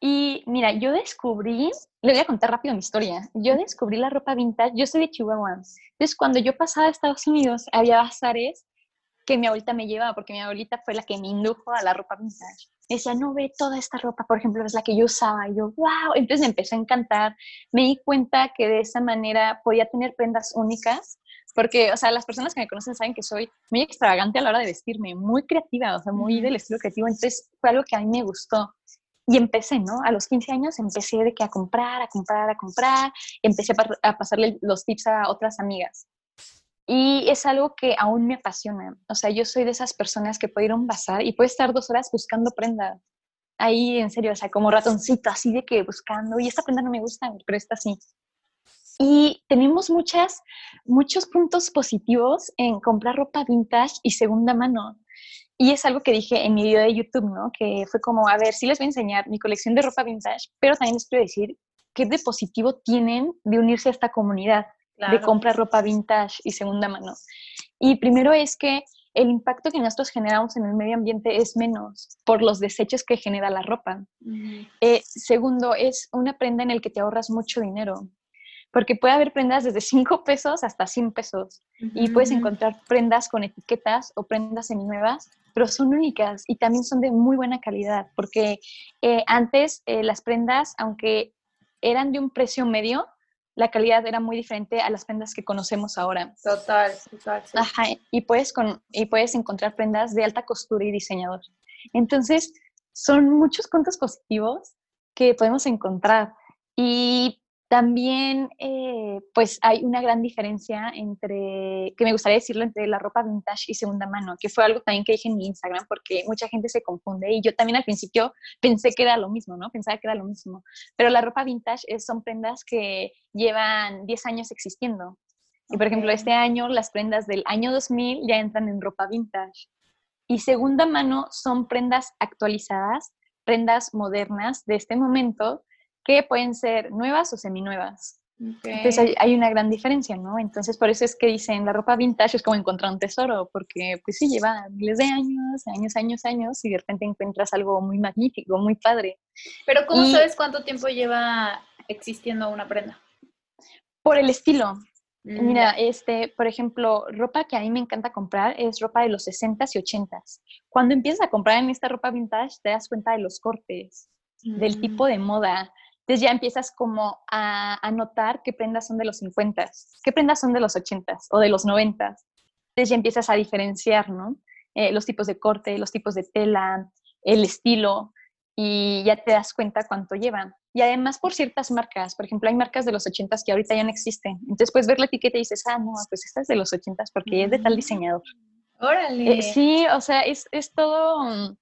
Y mira, yo descubrí, le voy a contar rápido mi historia. Yo descubrí la ropa vintage, yo soy de Chihuahua. Entonces, cuando yo pasaba a Estados Unidos, había bazares que mi abuelita me llevaba, porque mi abuelita fue la que me indujo a la ropa vintage decía, no ve toda esta ropa, por ejemplo, es la que yo usaba. Y yo, wow. Entonces me empecé a encantar. Me di cuenta que de esa manera podía tener prendas únicas, porque, o sea, las personas que me conocen saben que soy muy extravagante a la hora de vestirme, muy creativa, o sea, muy del estilo creativo. Entonces fue algo que a mí me gustó. Y empecé, ¿no? A los 15 años empecé de que a comprar, a comprar, a comprar. Empecé a pasarle los tips a otras amigas. Y es algo que aún me apasiona. O sea, yo soy de esas personas que puede ir a un bazar y puede estar dos horas buscando prendas. Ahí, en serio, o sea, como ratoncito, así de que buscando. Y esta prenda no me gusta, pero esta sí. Y tenemos muchas, muchos puntos positivos en comprar ropa vintage y segunda mano. Y es algo que dije en mi video de YouTube, ¿no? Que fue como, a ver, sí les voy a enseñar mi colección de ropa vintage, pero también les quiero decir qué de positivo tienen de unirse a esta comunidad de comprar ropa vintage y segunda mano. Y primero es que el impacto que nosotros generamos en el medio ambiente es menos por los desechos que genera la ropa. Eh, segundo, es una prenda en el que te ahorras mucho dinero, porque puede haber prendas desde 5 pesos hasta 100 pesos y puedes encontrar prendas con etiquetas o prendas seminuevas, pero son únicas y también son de muy buena calidad, porque eh, antes eh, las prendas, aunque eran de un precio medio, la calidad era muy diferente a las prendas que conocemos ahora. Total, total. Ajá, y puedes, con, y puedes encontrar prendas de alta costura y diseñador. Entonces, son muchos puntos positivos que podemos encontrar. Y también, eh, pues hay una gran diferencia entre, que me gustaría decirlo, entre la ropa vintage y segunda mano, que fue algo también que dije en mi Instagram, porque mucha gente se confunde y yo también al principio pensé que era lo mismo, ¿no? Pensaba que era lo mismo. Pero la ropa vintage es, son prendas que llevan 10 años existiendo. Y por ejemplo, este año las prendas del año 2000 ya entran en ropa vintage. Y segunda mano son prendas actualizadas, prendas modernas de este momento que pueden ser nuevas o seminuevas. Entonces hay, una gran diferencia, ¿no? Entonces por eso es que dicen la ropa vintage es como encontrar un tesoro, porque pues sí, lleva miles de años, años, años, años, y de repente encuentras algo muy magnífico, muy padre. Pero ¿cómo sabes cuánto tiempo lleva existiendo una prenda? Por el estilo. Mm, Mira, este, por ejemplo, ropa que a mí me encanta comprar es ropa de los 60s y 80s. Cuando empiezas a comprar en esta ropa vintage, te das cuenta de los cortes, del tipo mm. de moda, entonces ya empiezas como a, notar qué prendas son de los 50, qué prendas son de los 80 o de los 90. Entonces ya empiezas a diferenciar, ¿no? Eh, los tipos de corte, los tipos de tela, el estilo, y ya te das cuenta cuánto llevan. Y además por ciertas marcas, por ejemplo, hay marcas de los 80 que ahorita ya no existen. Entonces puedes ver la etiqueta y dices, ah, no, pues esta es de los 80 porque es de tal diseñador. Órale. Eh, sí, o sea, es, es todo, mm,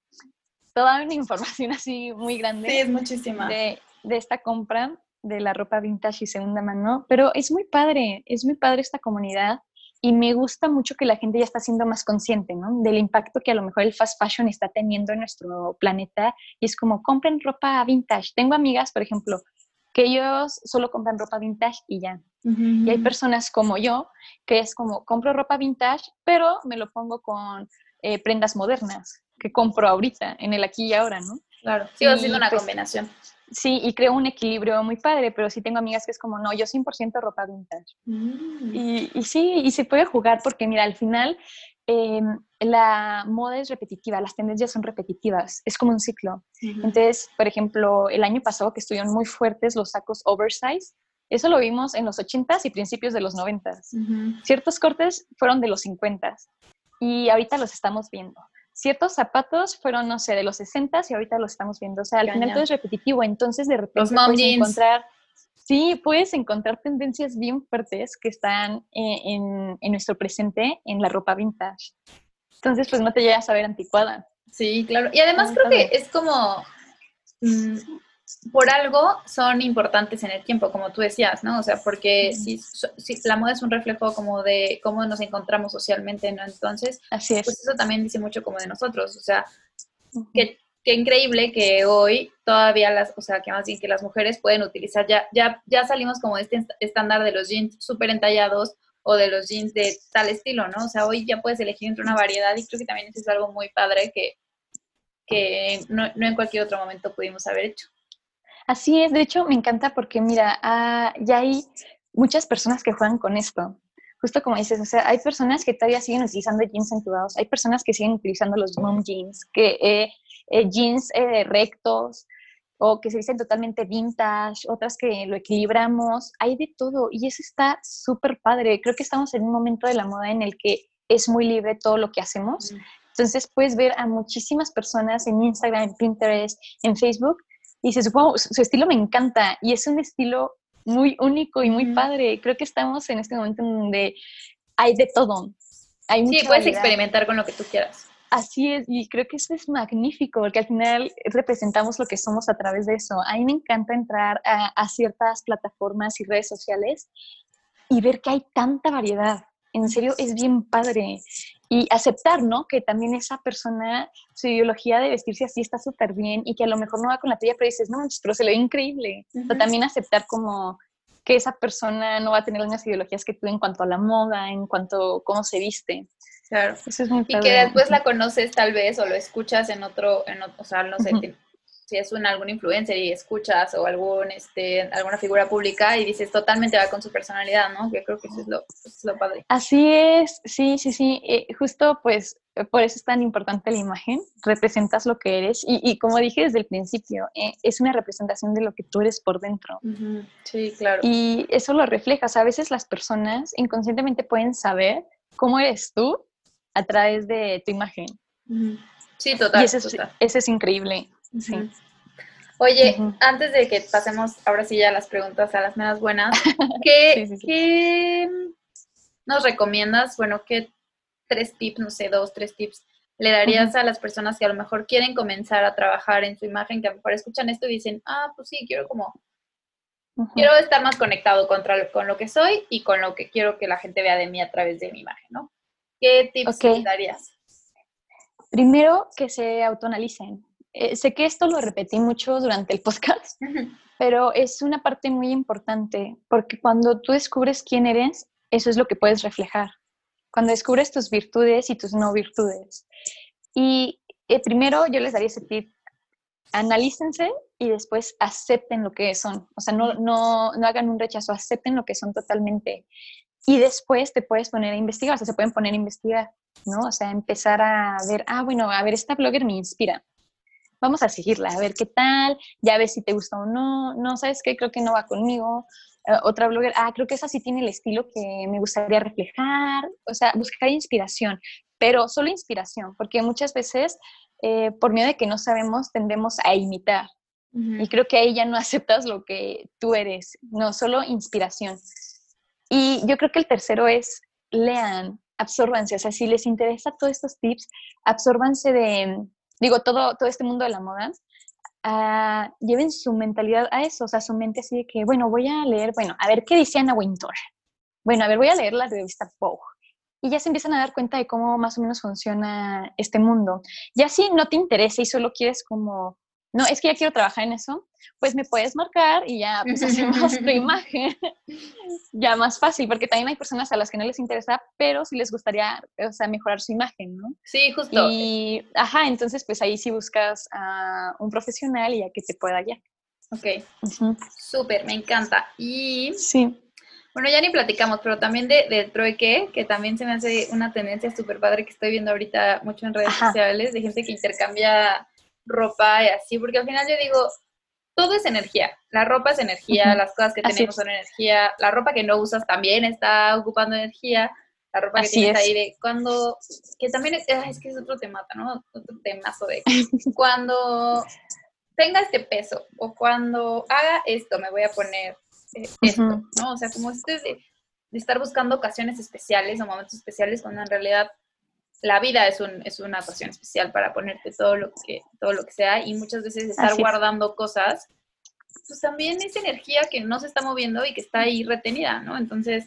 toda una información así muy grande. Sí, es muchísima. De, de esta compra de la ropa vintage y segunda mano, pero es muy padre, es muy padre esta comunidad y me gusta mucho que la gente ya está siendo más consciente, ¿no? Del impacto que a lo mejor el fast fashion está teniendo en nuestro planeta y es como, compren ropa vintage. Tengo amigas, por ejemplo, que ellos solo compran ropa vintage y ya. Y hay personas como yo, que es como, compro ropa vintage, pero me lo pongo con eh, prendas modernas, que compro ahorita, en el aquí y ahora, ¿no? Claro, sigo haciendo una pues, combinación. Sí, y creo un equilibrio muy padre, pero sí tengo amigas que es como, no, yo 100% ropa vintage. Mm. Y, y, sí, y se puede jugar porque, mira, al final Em, la moda es repetitiva, las tendencias son repetitivas, es como un ciclo. Entonces, por ejemplo, el año pasado que estuvieron muy fuertes los sacos oversize, eso lo vimos en los 80s y principios de los 90s. Ciertos cortes fueron de los 50s y ahorita los estamos viendo. Ciertos zapatos fueron, no sé, de los 60s y ahorita los estamos viendo. O sea, al final todo es repetitivo, entonces de repente puedes encontrar Sí, puedes encontrar tendencias bien fuertes que están eh, en, nuestro presente en la ropa vintage. Entonces, pues no te llegas a ver anticuada. Sí, claro. Y además creo que es como, mm, por algo son importantes en el tiempo, como tú decías, ¿no? O sea, porque si, la moda es un reflejo como de cómo nos encontramos socialmente, ¿no? Entonces, Así es. pues eso también dice mucho como de nosotros, o sea, que qué increíble que hoy todavía las, o sea, que más bien que las mujeres pueden utilizar, ya, ya, ya salimos como de este estándar de los jeans súper entallados o de los jeans de tal estilo, ¿no? O sea, hoy ya puedes elegir entre una variedad y creo que también eso es algo muy padre que, que no, en cualquier otro momento pudimos haber hecho. Así es, de hecho me encanta porque mira, ah, ya hay muchas personas que juegan con esto justo como dices, o sea, hay personas que todavía siguen utilizando jeans entubados, hay personas que siguen utilizando los mom jeans, que eh, eh, jeans eh, rectos o que se dicen totalmente vintage, otras que lo equilibramos, hay de todo y eso está súper padre. Creo que estamos en un momento de la moda en el que es muy libre todo lo que hacemos. Entonces puedes ver a muchísimas personas en Instagram, en Pinterest, en Facebook y dices, wow, su estilo me encanta y es un estilo muy único y muy padre. Creo que estamos en este momento en donde hay de todo. Hay sí, puedes experimentar con lo que tú quieras. Así es, y creo que eso es magnífico, porque al final representamos lo que somos a través de eso. A mí me encanta entrar a, ciertas plataformas y redes sociales y ver que hay tanta variedad. En serio, es bien padre. Y aceptar, ¿no? Que también esa persona, su ideología de vestirse así está súper bien y que a lo mejor no va con la tuya, pero dices, no, pero se le ve increíble. O también aceptar como que esa persona no va a tener las mismas ideologías que tú en cuanto a la moda, en cuanto a cómo se viste. Claro. y que después la conoces tal vez o lo escuchas en otro, en o sea, no sé, si es un, algún influencer y escuchas o algún, este, alguna figura pública y dices totalmente va con su personalidad, ¿no? Que creo que eso es lo, es lo padre. Así es, sí, sí, sí. Eh, justo pues por eso es tan importante la imagen, representas lo que eres y, y como dije desde el principio, eh, es una representación de lo que tú eres por dentro. Sí, claro. Y eso lo reflejas. A veces las personas inconscientemente pueden saber cómo eres tú a través de tu imagen. Sí, total. Y ese, Es, increíble. Sí. Oye, antes de que pasemos ahora sí ya las preguntas a las menos buenas, ¿qué, nos recomiendas? Bueno, ¿qué tres tips, no sé, dos, tres tips le darías a las personas que a lo mejor quieren comenzar a trabajar en su imagen, que a lo mejor escuchan esto y dicen, ah, pues sí, quiero como, quiero estar más conectado contra, con lo que soy y con lo que quiero que la gente vea de mí a través de mi imagen, ¿no? ¿Qué tips darías? Primero, que se autoanalicen. Eh, sé que esto lo repetí mucho durante el podcast, pero es una parte muy importante porque cuando tú descubres quién eres, eso es lo que puedes reflejar. Cuando descubres tus virtudes y tus no virtudes. Y eh, primero yo les daría ese tip, analícense y después acepten lo que son. O sea, no, no, no hagan un rechazo, acepten lo que son totalmente y después te puedes poner a investigar, o sea, se pueden poner a investigar, ¿no? O sea, empezar a ver, ah, bueno, a ver, esta blogger me inspira. Vamos a seguirla, a ver qué tal, ya ves si te gusta o no, no, ¿sabes qué? Creo que no va conmigo. Eh, otra blogger, ah, creo que esa sí tiene el estilo que me gustaría reflejar, o sea, buscar inspiración, pero solo inspiración, porque muchas veces, eh, por miedo de que no sabemos, tendemos a imitar. Y creo que ahí ya no aceptas lo que tú eres, no, solo inspiración. Y yo creo que el tercero es lean, absorbanse, o sea, si les interesa todos estos tips, absorbanse de, digo, todo, todo este mundo de la moda, uh, lleven su mentalidad a eso, o sea, su mente así de que, bueno, voy a leer, bueno, a ver qué dice Anna Wintour. Bueno, a ver, voy a leer la revista Vogue. Y ya se empiezan a dar cuenta de cómo más o menos funciona este mundo. Ya si no te interesa y solo quieres como no, es que ya quiero trabajar en eso, pues me puedes marcar y ya pues hacemos tu imagen ya más fácil, porque también hay personas a las que no les interesa, pero sí les gustaría, o sea, mejorar su imagen, ¿no? Sí, justo. Y, ajá, entonces pues ahí sí buscas a un profesional y a que te pueda guiar. Ok, súper, me encanta. Y sí. Bueno, ya ni platicamos, pero también de, del trueque, que también se me hace una tendencia súper padre que estoy viendo ahorita mucho en redes sociales, de gente que intercambia ropa y así, porque al final yo digo, todo es energía. La ropa es energía, las cosas que tenemos son energía, la ropa que no usas también está ocupando energía, la ropa que tienes ahí de cuando, que también es, es que es otro tema, ¿no? Otro temazo de cuando tenga este peso o cuando haga esto me voy a poner eh, esto, ¿no? O sea, como este de, de, estar buscando ocasiones especiales o momentos especiales cuando en realidad la vida es, un, es una ocasión especial para ponerte todo lo que, todo lo que sea y muchas veces estar guardando cosas, pues también es energía que no se está moviendo y que está ahí retenida, ¿no? Entonces,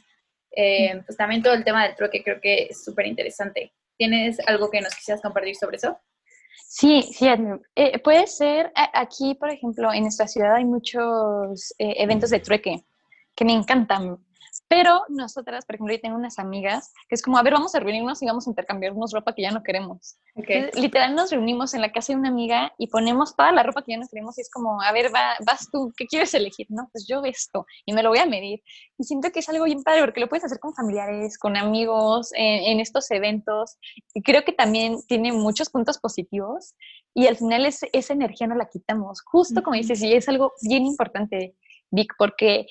eh, pues también todo el tema del trueque creo que es súper interesante. ¿Tienes algo que nos quisieras compartir sobre eso? Sí, sí, eh, puede ser, aquí por ejemplo en nuestra ciudad hay muchos eh, eventos de trueque que me encantan. Pero nosotras, por ejemplo, yo tengo unas amigas que es como, a ver, vamos a reunirnos y vamos a intercambiarnos ropa que ya no queremos. literal nos reunimos en la casa de una amiga y ponemos toda la ropa que ya no queremos y es como, a ver, vas tú, ¿qué quieres elegir? No, pues yo esto y me lo voy a medir. Y siento que es algo bien padre porque lo puedes hacer con familiares, con amigos, en, estos eventos. Y creo que también tiene muchos puntos positivos y al final es, esa energía no la quitamos. Justo como dices, y es algo bien importante, Vic, porque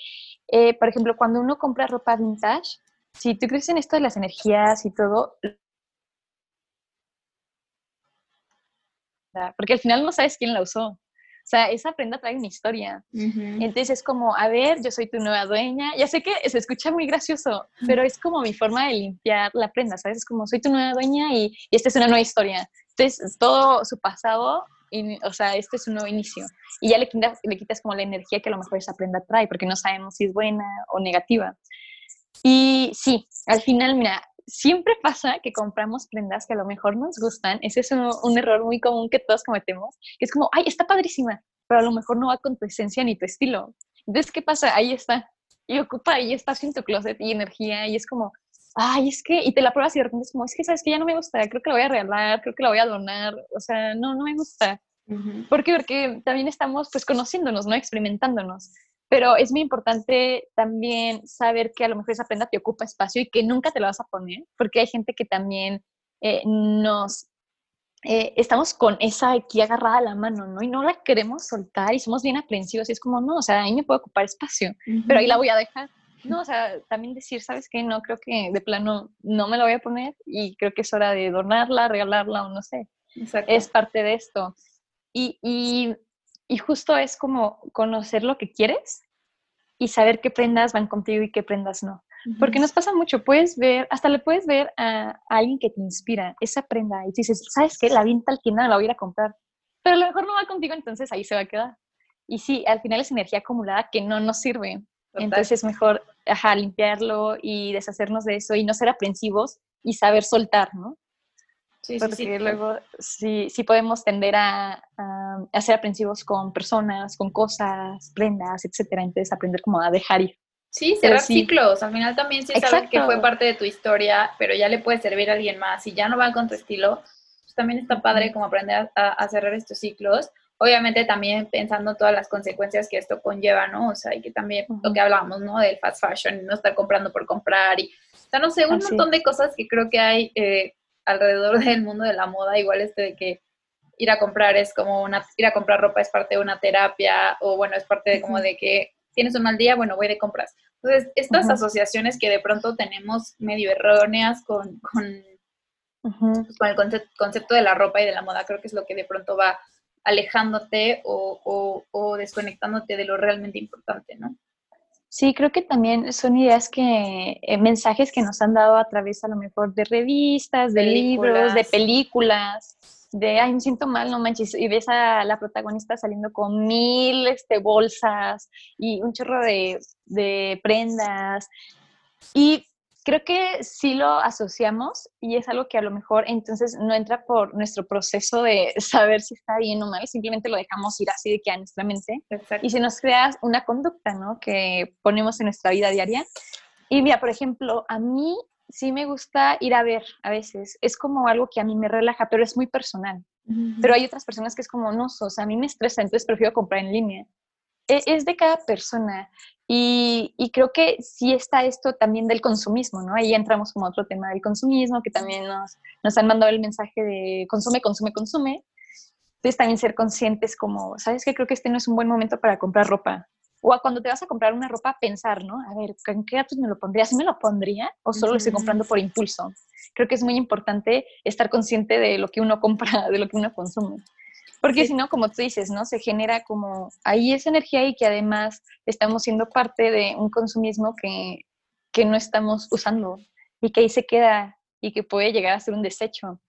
eh, por ejemplo, cuando uno compra ropa vintage, si tú crees en esto de las energías y todo, porque al final no sabes quién la usó. O sea, esa prenda trae una historia. Entonces es como, a ver, yo soy tu nueva dueña. Ya sé que se escucha muy gracioso, pero es como mi forma de limpiar la prenda, ¿sabes? Es como, soy tu nueva dueña y, y esta es una nueva historia. Entonces, todo su pasado o sea, este es un nuevo inicio. Y ya le quitas, le quitas como la energía que a lo mejor esa prenda trae, porque no sabemos si es buena o negativa. Y sí, al final, mira, siempre pasa que compramos prendas que a lo mejor nos gustan. Ese es un, error muy común que todos cometemos. Es como, ay, está padrísima, pero a lo mejor no va con tu esencia ni tu estilo. Entonces, ¿qué pasa? Ahí está. Y ocupa ahí está en tu closet y energía. Y es como, ay, es que, y te la pruebas y de repente es como, es que sabes que ya no me gusta, creo que la voy a regalar, creo que la voy a donar, o sea, no, no me gusta. ¿Por qué? Porque también estamos pues conociéndonos, ¿no? Experimentándonos. Pero es muy importante también saber que a lo mejor esa prenda te ocupa espacio y que nunca te la vas a poner, porque hay gente que también eh, nos eh, estamos con esa aquí agarrada a la mano, ¿no? Y no la queremos soltar y somos bien aprensivos y es como, no, o sea, ahí me puede ocupar espacio, pero ahí la voy a dejar. No, o sea, también decir, ¿sabes qué? No, creo que de plano no me la voy a poner y creo que es hora de donarla, regalarla o no sé. Es parte de esto. Y, y, y, justo es como conocer lo que quieres y saber qué prendas van contigo y qué prendas no. Porque nos pasa mucho, puedes ver, hasta le puedes ver a, alguien que te inspira esa prenda y dices, ¿sabes qué? La vi en tal tienda, la voy a ir a comprar. Pero a lo mejor no va contigo, entonces ahí se va a quedar. Y sí, al final es energía acumulada que no nos sirve. Entonces es mejor ajá, limpiarlo y deshacernos de eso y no ser aprensivos y saber soltar, ¿no? Sí, Porque sí, luego sí, sí podemos tender a, a, ser aprensivos con personas, con cosas, prendas, etcétera. Entonces aprender como a dejar ir. Sí, cerrar ciclos. Al final también sí sabes que fue parte de tu historia, pero ya le puede servir a alguien más. Si ya no va con tu estilo, pues también está padre como aprender a, a cerrar estos ciclos obviamente también pensando todas las consecuencias que esto conlleva, ¿no? O sea, y que también lo que hablábamos, ¿no? Del fast fashion, no estar comprando por comprar y, o sea, no sé, un montón de cosas que creo que hay eh, alrededor del mundo de la moda, igual este de que ir a comprar es como una, ir a comprar ropa es parte de una terapia o bueno, es parte de como de que tienes un mal día, bueno, voy de compras. Entonces, estas asociaciones que de pronto tenemos medio erróneas con, con, pues, con el concepto de la ropa y de la moda, creo que es lo que de pronto va alejándote o, desconectándote de lo realmente importante, ¿no? Sí, creo que también son ideas que, eh, mensajes que nos han dado a través a lo mejor de revistas, de libros, de películas, de, ay, me siento mal, no manches, y ves a la protagonista saliendo con mil este, bolsas y un chorro de, de prendas. Y creo que sí lo asociamos y es algo que a lo mejor entonces no entra por nuestro proceso de saber si está bien o mal, simplemente lo dejamos ir así de que a nuestra mente. Y si nos creas una conducta, ¿no? Que ponemos en nuestra vida diaria. Y mira, por ejemplo, a mí sí me gusta ir a ver a veces. Es como algo que a mí me relaja, pero es muy personal. Pero hay otras personas que es como, no, o sea, a mí me estresa, entonces prefiero comprar en línea. E, es de cada persona. Y, creo que sí está esto también del consumismo, ¿no? Ahí entramos como otro tema del consumismo, que también nos, nos han mandado el mensaje de consume, consume, consume. Entonces también ser conscientes como, ¿sabes qué? Creo que este no es un buen momento para comprar ropa. O cuando te vas a comprar una ropa, pensar, ¿no? A ver, ¿en qué datos me lo pondría? ¿Sí me lo pondría? ¿O solo lo estoy comprando por impulso? Creo que es muy importante estar consciente de lo que uno compra, de lo que uno consume. Porque si no, como tú dices, ¿no? Se genera como ahí esa energía y que además estamos siendo parte de un consumismo que, que no estamos usando y que ahí se queda y que puede llegar a ser un desecho.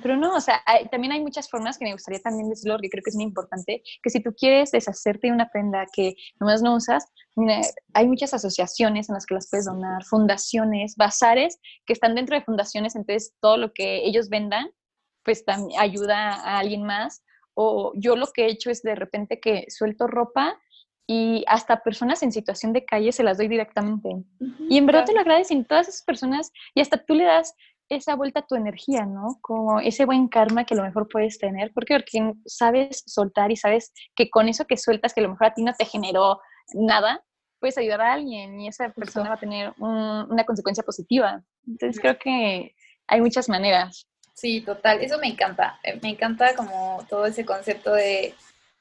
Pero no, o sea, también hay muchas formas que me gustaría también decirlo, que creo que es muy importante, que si tú quieres deshacerte de una prenda que nomás no usas, hay muchas asociaciones en las que las puedes donar, fundaciones, bazares que están dentro de fundaciones, entonces todo lo que ellos vendan, pues también ayuda a alguien más o yo lo que he hecho es de repente que suelto ropa y hasta personas en situación de calle se las doy directamente. y en verdad te lo agradecen todas esas personas y hasta tú le das esa vuelta a tu energía, ¿no? Como ese buen karma que a lo mejor puedes tener, porque, porque sabes soltar y sabes que con eso que sueltas, que a lo mejor a ti no te generó nada, puedes ayudar a alguien y esa persona va a tener una consecuencia positiva. Entonces creo que hay muchas maneras. Sí, total, eso me encanta. Eh, me encanta como todo ese concepto de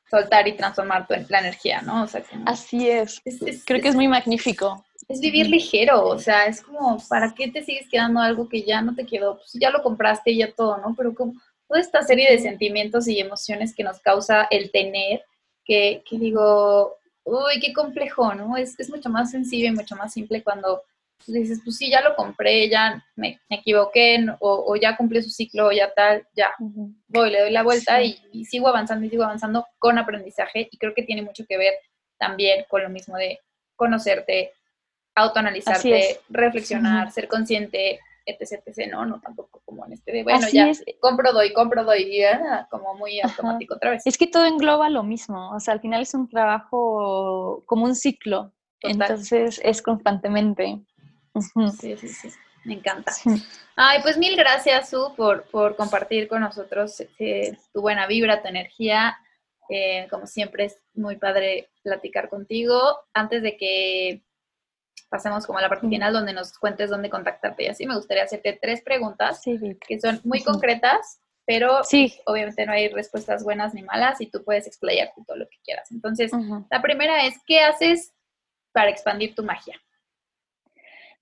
soltar y transformar tu, la energía, ¿no? O sea, Así es. Creo que es muy magnífico. Es vivir ligero, o sea, es como, ¿para qué te sigues quedando algo que ya no te quedó? Pues ya lo compraste y ya todo, ¿no? Pero como toda esta serie de sentimientos y emociones que nos causa el tener, que, que digo, uy, qué complejo, ¿no? Es, es mucho más sencillo y mucho más simple cuando dices, pues sí, ya lo compré, ya me, equivoqué, o, ya cumplí su ciclo, ya tal, ya, voy, le doy la vuelta y, sigo avanzando y sigo avanzando con aprendizaje. Y creo que tiene mucho que ver también con lo mismo de conocerte, autoanalizarte, reflexionar, ser consciente, etc, etc, no, no tampoco como en este de, bueno, ya, compro, doy, compro, doy, y ya, como muy automático otra vez. Es que todo engloba lo mismo, o sea, al final es un trabajo como un ciclo, entonces es constantemente. Sí, sí, sí. Me encanta. Ay, pues mil gracias, Su, por, por compartir con nosotros eh, tu buena vibra, tu energía. Eh, como siempre, es muy padre platicar contigo. Antes de que pasemos como a la parte final donde nos cuentes dónde contactarte y así, me gustaría hacerte tres preguntas que son muy concretas, pero sí. obviamente no hay respuestas buenas ni malas y tú puedes explayarte todo lo que quieras. Entonces, la primera es, ¿qué haces para expandir tu magia?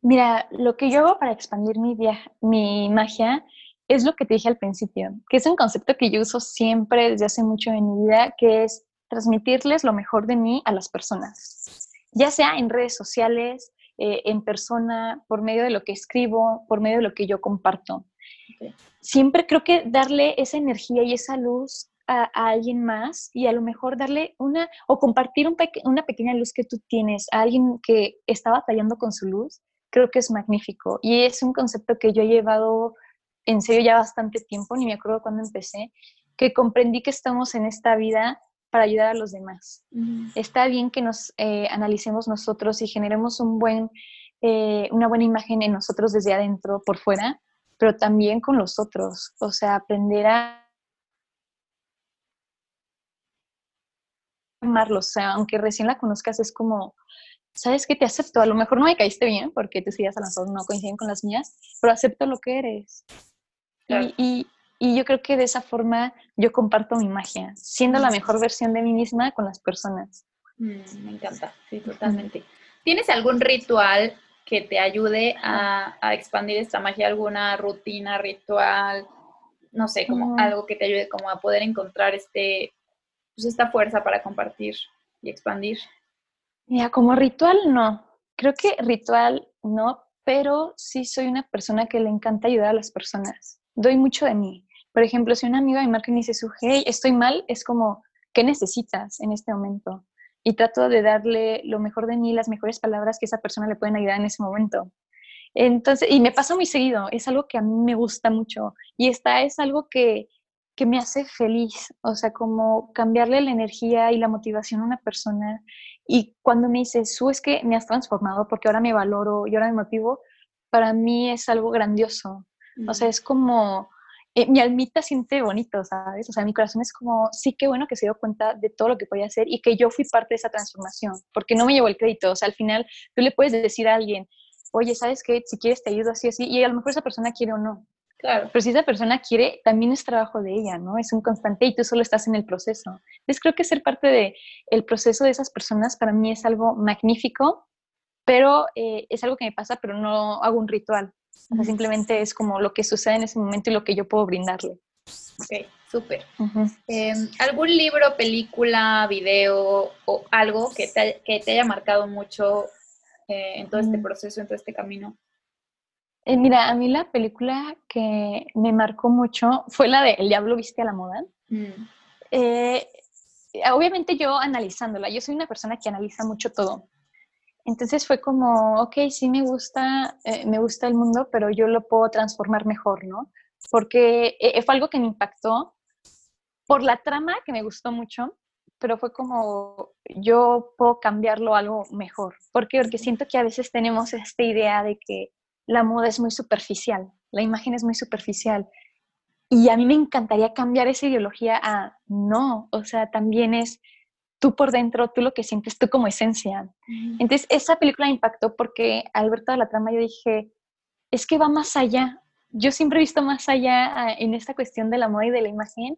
Mira, lo que yo hago para expandir mi, mi magia es lo que te dije al principio, que es un concepto que yo uso siempre desde hace mucho en mi vida, que es transmitirles lo mejor de mí a las personas, ya sea en redes sociales, eh, en persona, por medio de lo que escribo, por medio de lo que yo comparto. Siempre creo que darle esa energía y esa luz a, alguien más y a lo mejor darle una o compartir una pequeña luz que tú tienes a alguien que está batallando con su luz, creo que es magnífico. Y es un concepto que yo he llevado en serio ya bastante tiempo, ni me acuerdo cuándo empecé, que comprendí que estamos en esta vida para ayudar a los demás. Está bien que nos eh, analicemos nosotros y generemos un buen, eh, una buena imagen en nosotros desde adentro, por fuera, pero también con los otros. O sea, aprender a amarlos. O sea, aunque recién la conozcas, es como, ¿sabes qué? Te acepto. A lo mejor no me caíste bien porque tus ideas a lo mejor no coinciden con las mías, pero acepto lo que eres. Y, y, yo creo que de esa forma yo comparto mi magia, siendo la mejor versión de mí misma con las personas. Mm, me encanta, sí, totalmente. ¿Tienes algún ritual que te ayude a, a expandir esta magia? ¿Alguna rutina, ritual? No sé, como mm. algo que te ayude como a poder encontrar este, pues esta fuerza para compartir y expandir. Mira, como ritual no. Creo que ritual no, pero sí soy una persona que le encanta ayudar a las personas. Doy mucho de mí. Por ejemplo, si una amiga me marca y me dice, hey, estoy mal, es como, ¿qué necesitas en este momento? Y trato de darle lo mejor de mí, las mejores palabras que esa persona le pueden ayudar en ese momento. Entonces, y me pasa muy seguido, es algo que a mí me gusta mucho y esta es algo que, que me hace feliz, o sea, como cambiarle la energía y la motivación a una persona. Y cuando me dices, Su, es que me has transformado porque ahora me valoro y ahora me motivo, para mí es algo grandioso. O sea, es como, eh, mi almita siente bonito, ¿sabes? O sea, mi corazón es como, sí, qué bueno que se dio cuenta de todo lo que podía hacer y que yo fui parte de esa transformación, porque no me llevó el crédito. O sea, al final tú le puedes decir a alguien, oye, ¿sabes qué? Si quieres te ayudo así, así, y a lo mejor esa persona quiere o no. Claro. Pero si esa persona quiere, también es trabajo de ella, ¿no? Es un constante y tú solo estás en el proceso. Entonces creo que ser parte del el proceso de esas personas para mí es algo magnífico, pero eh, es algo que me pasa, pero no hago un ritual. O sea, simplemente es como lo que sucede en ese momento y lo que yo puedo brindarle. Ok, súper. Em, ¿Algún libro, película, video o algo que te, que te haya marcado mucho eh, en todo este proceso, en todo este camino? Eh, mira, a mí la película que me marcó mucho fue la de El Diablo Viste a la Moda. Mm. Eh, obviamente yo analizándola, yo soy una persona que analiza mucho todo. Entonces fue como, ok, sí me gusta, me gusta el mundo, pero yo lo puedo transformar mejor, ¿no? Porque fue algo que me impactó por la trama que me gustó mucho, pero fue como yo puedo cambiarlo a algo mejor. ¿Por qué? Porque siento que a veces tenemos esta idea de que la moda es muy superficial, la imagen es muy superficial. Y a mí me encantaría cambiar esa ideología a no, o sea, también es tú por dentro, tú lo que sientes, tú como esencia. Entonces, esa película me impactó porque al ver toda la trama yo dije, es que va más allá. Yo siempre he visto más allá en esta cuestión de la moda y de la imagen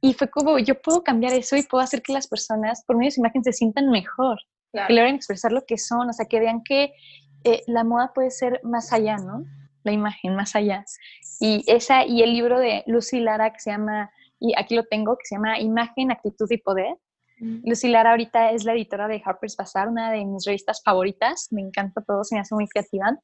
y fue como, yo puedo cambiar eso y puedo hacer que las personas, por medio de su imagen, se sientan mejor, que logren expresar lo que son, o sea, que vean que eh, la moda puede ser más allá, ¿no? La imagen, más allá. Y esa, y el libro de Lucy Lara, que se llama, y aquí lo tengo, que se llama Imagen, Actitud y Poder. Mm. Lucy Lara ahorita es la editora de Harper's Bazaar, una de mis revistas favoritas. Me encanta todo, se me hace muy creativa.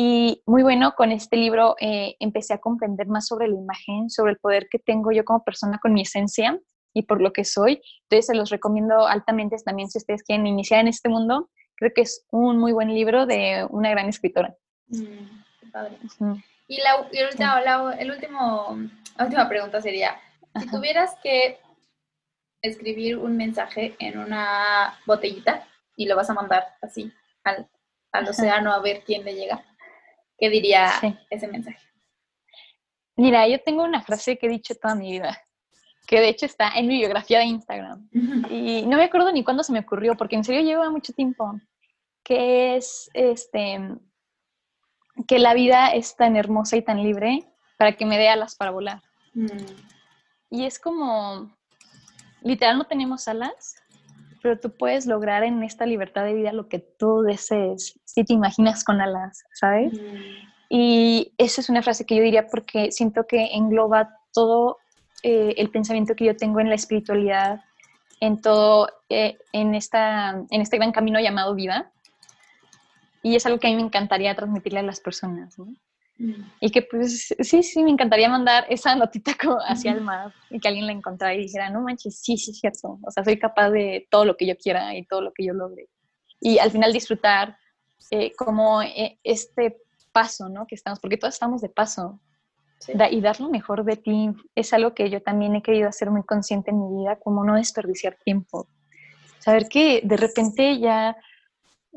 Y muy bueno, con este libro eh, empecé a comprender más sobre la imagen, sobre el poder que tengo yo como persona con mi esencia y por lo que soy. Entonces se los recomiendo altamente también si ustedes quieren iniciar en este mundo. Creo que es un muy buen libro de una gran escritora. Mm, padre. Y, la, el último, la última pregunta sería, si tuvieras que escribir un mensaje en una botellita y lo vas a mandar así al, al océano a ver quién le llega, ¿Qué diría ese mensaje? Mira, yo tengo una frase que he dicho toda mi vida, que de hecho está en mi biografía de Instagram. Y no me acuerdo ni cuándo se me ocurrió, porque en serio lleva mucho tiempo, que es este que la vida es tan hermosa y tan libre para que me dé alas para volar. Mm. Y es como, literal no tenemos alas, pero tú puedes lograr en esta libertad de vida lo que tú desees, si te imaginas con alas, ¿sabes? Mm. Y esa es una frase que yo diría porque siento que engloba todo eh, el pensamiento que yo tengo en la espiritualidad, en todo, eh, en, esta, en este gran camino llamado vida. Y es algo que a mí me encantaría transmitirle a las personas. ¿no? Mm. Y que pues sí, sí, me encantaría mandar esa notita como hacia el mar y que alguien la encontrara y dijera, no manches, sí, sí, es cierto. O sea, soy capaz de todo lo que yo quiera y todo lo que yo logre. Y al final disfrutar eh, como este paso, ¿no? Que estamos, porque todos estamos de paso. Y dar lo mejor de ti es algo que yo también he querido hacer muy consciente en mi vida, como no desperdiciar tiempo. Saber que de repente ya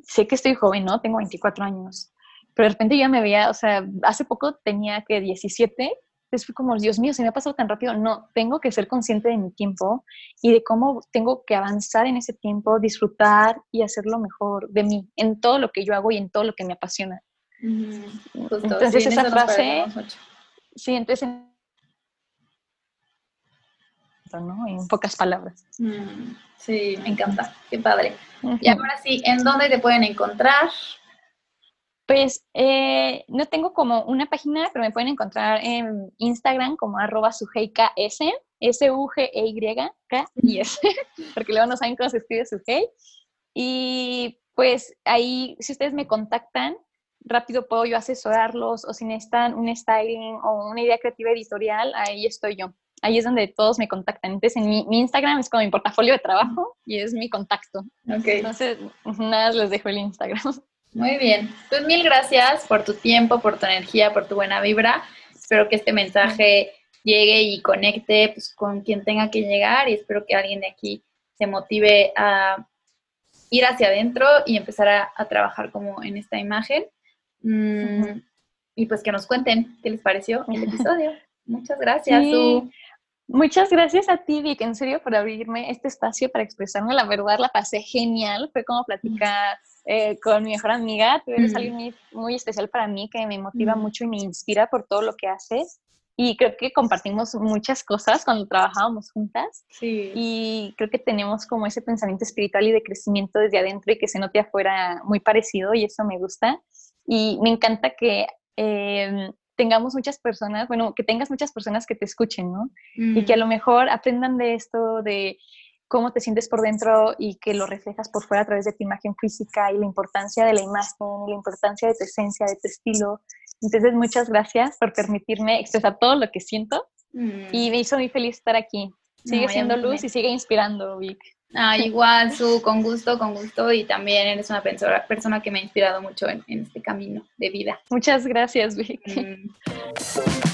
sé que estoy joven, ¿no? Tengo 24 años pero de repente ya me veía, o sea, hace poco tenía que 17, entonces fui como, Dios mío, se me ha pasado tan rápido. No, tengo que ser consciente de mi tiempo y de cómo tengo que avanzar en ese tiempo, disfrutar y hacer lo mejor de mí, en todo lo que yo hago y en todo lo que me apasiona. Entonces esa frase, sí, entonces ¿no? En pocas palabras. Mm, sí, me encanta, qué padre. Y ahora sí, ¿en dónde te pueden encontrar? Pues eh, no tengo como una página, pero me pueden encontrar en Instagram como arroba S, S-U-G-E-Y-K y S, porque luego no saben cómo se escribe sujei. Y pues ahí, si ustedes me contactan, rápido puedo yo asesorarlos o si necesitan un styling o una idea creativa editorial, ahí estoy yo. Ahí es donde todos me contactan. Entonces, en mi, Instagram es como mi portafolio de trabajo y es mi contacto. Okay. Entonces, nada, les dejo el Instagram. Muy bien. Pues mil gracias por tu tiempo, por tu energía, por tu buena vibra. Espero que este mensaje llegue y conecte pues, con quien tenga que llegar y espero que alguien de aquí se motive a ir hacia adentro y empezar a, trabajar como en esta imagen. Mm, y pues que nos cuenten qué les pareció el episodio. Muchas gracias. Muchas gracias a ti, Vic, en serio, por abrirme este espacio para expresarme. La verdad, la pasé genial. Fue como platicar eh, con mi mejor amiga. Tú eres alguien muy, especial para mí, que me motiva mucho y me inspira por todo lo que haces. Y creo que compartimos muchas cosas cuando trabajábamos juntas. Sí. Y creo que tenemos como ese pensamiento espiritual y de crecimiento desde adentro y que se note afuera muy parecido y eso me gusta. Y me encanta que eh, tengamos muchas personas, bueno, que tengas muchas personas que te escuchen, ¿no? Y que a lo mejor aprendan de esto, de cómo te sientes por dentro y que lo reflejas por fuera a través de tu imagen física y la importancia de la imagen, la importancia de tu esencia, de tu estilo. Entonces, muchas gracias por permitirme expresar todo lo que siento y me hizo muy feliz estar aquí. Sigue siendo luz y sigue inspirando, Vic. Ah, igual, Su, con gusto, con gusto. Y también eres una persona, persona que me ha inspirado mucho en, este camino de vida. Muchas gracias, Vic. Mm.